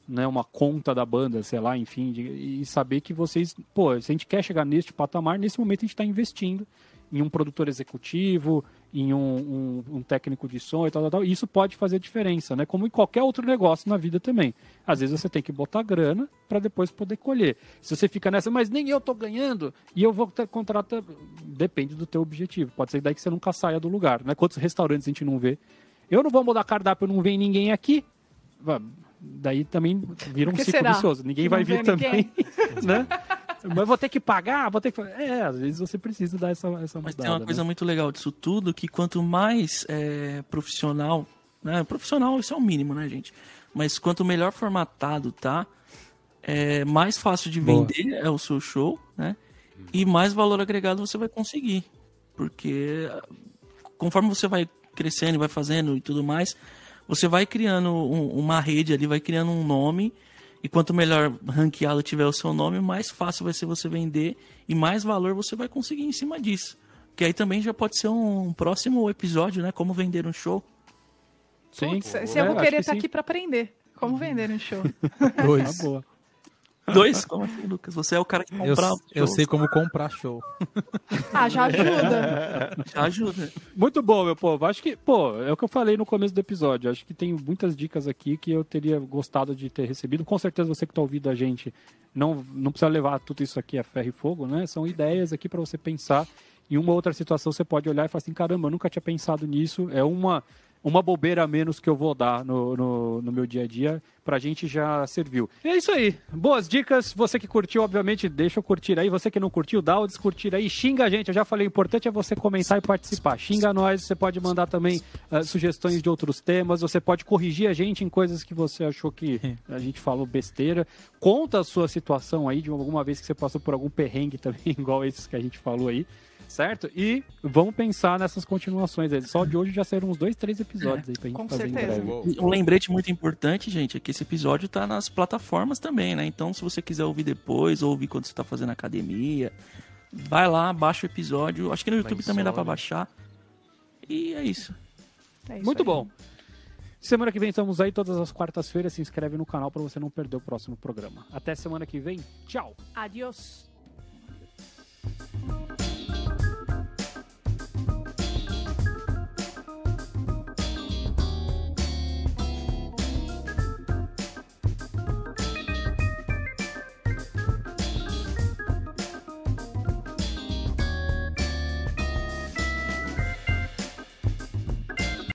né, uma conta da banda, sei lá, enfim, de, e saber que vocês, pô, se a gente quer chegar neste patamar, nesse momento a gente está investindo em um produtor executivo, em um, um, um, técnico de som e tal, tal, tal. Isso pode fazer diferença, né? Como em qualquer outro negócio na vida também. Às vezes você tem que botar grana para depois poder colher. Se você fica nessa, mas nem eu tô ganhando e eu vou ter contrato, depende do teu objetivo. Pode ser daí que você nunca saia do lugar, né? Quantos restaurantes a gente não vê? Eu não vou mudar cardápio, não vem ninguém aqui. Daí também vira um ciclo será? vicioso. Ninguém vai vir também, né? Mas vou ter que pagar, vou ter que. É, às vezes você precisa dar essa, essa Mas tem uma né? coisa muito legal disso tudo, que quanto mais é, profissional, né? Profissional, isso é o mínimo, né, gente? Mas quanto melhor formatado tá, é, mais fácil de vender Boa. é o seu show, né? E mais valor agregado você vai conseguir. Porque conforme você vai crescendo, vai fazendo e tudo mais, você vai criando um, uma rede ali, vai criando um nome e quanto melhor ranqueado tiver o seu nome, mais fácil vai ser você vender e mais valor você vai conseguir em cima disso. Que aí também já pode ser um próximo episódio, né? Como vender um show. Sim. Se eu vou querer estar tá aqui para aprender. Como vender um show. Dois. Tá boa. Dois? Como assim, Lucas? Você é o cara que compra. Eu, eu sei como comprar show. ah, já ajuda. já ajuda. Muito bom, meu povo. Acho que, pô, é o que eu falei no começo do episódio. Acho que tem muitas dicas aqui que eu teria gostado de ter recebido. Com certeza você que está ouvindo a gente não, não precisa levar tudo isso aqui a ferro e fogo, né? São ideias aqui para você pensar. Em uma outra situação você pode olhar e falar assim: caramba, eu nunca tinha pensado nisso. É uma uma bobeira a menos que eu vou dar no, no, no, meu dia a dia, pra gente já serviu. E é isso aí. Boas dicas. Você que curtiu, obviamente, deixa eu curtir aí. Você que não curtiu, dá o descurtir aí. Xinga a gente. Eu já falei, o importante é você comentar e participar. Xinga nós. Você pode mandar também uh, sugestões de outros temas. Você pode corrigir a gente em coisas que você achou que a gente falou besteira. Conta a sua situação aí, de alguma vez que você passou por algum perrengue também, igual esses que a gente falou aí certo? E vamos pensar nessas continuações aí. Só de hoje já saíram uns dois, três episódios aí pra gente Com fazer certeza. Um lembrete muito importante, gente, é que esse episódio tá nas plataformas também, né? Então, se você quiser ouvir depois, ou ouvir quando você tá fazendo academia, vai lá, baixa o episódio. Acho que no YouTube Mas também dá pra baixar. E é isso. É isso muito aí. bom. Semana que vem estamos aí todas as quartas-feiras. Se inscreve no canal para você não perder o próximo programa. Até semana que vem. Tchau. Adiós.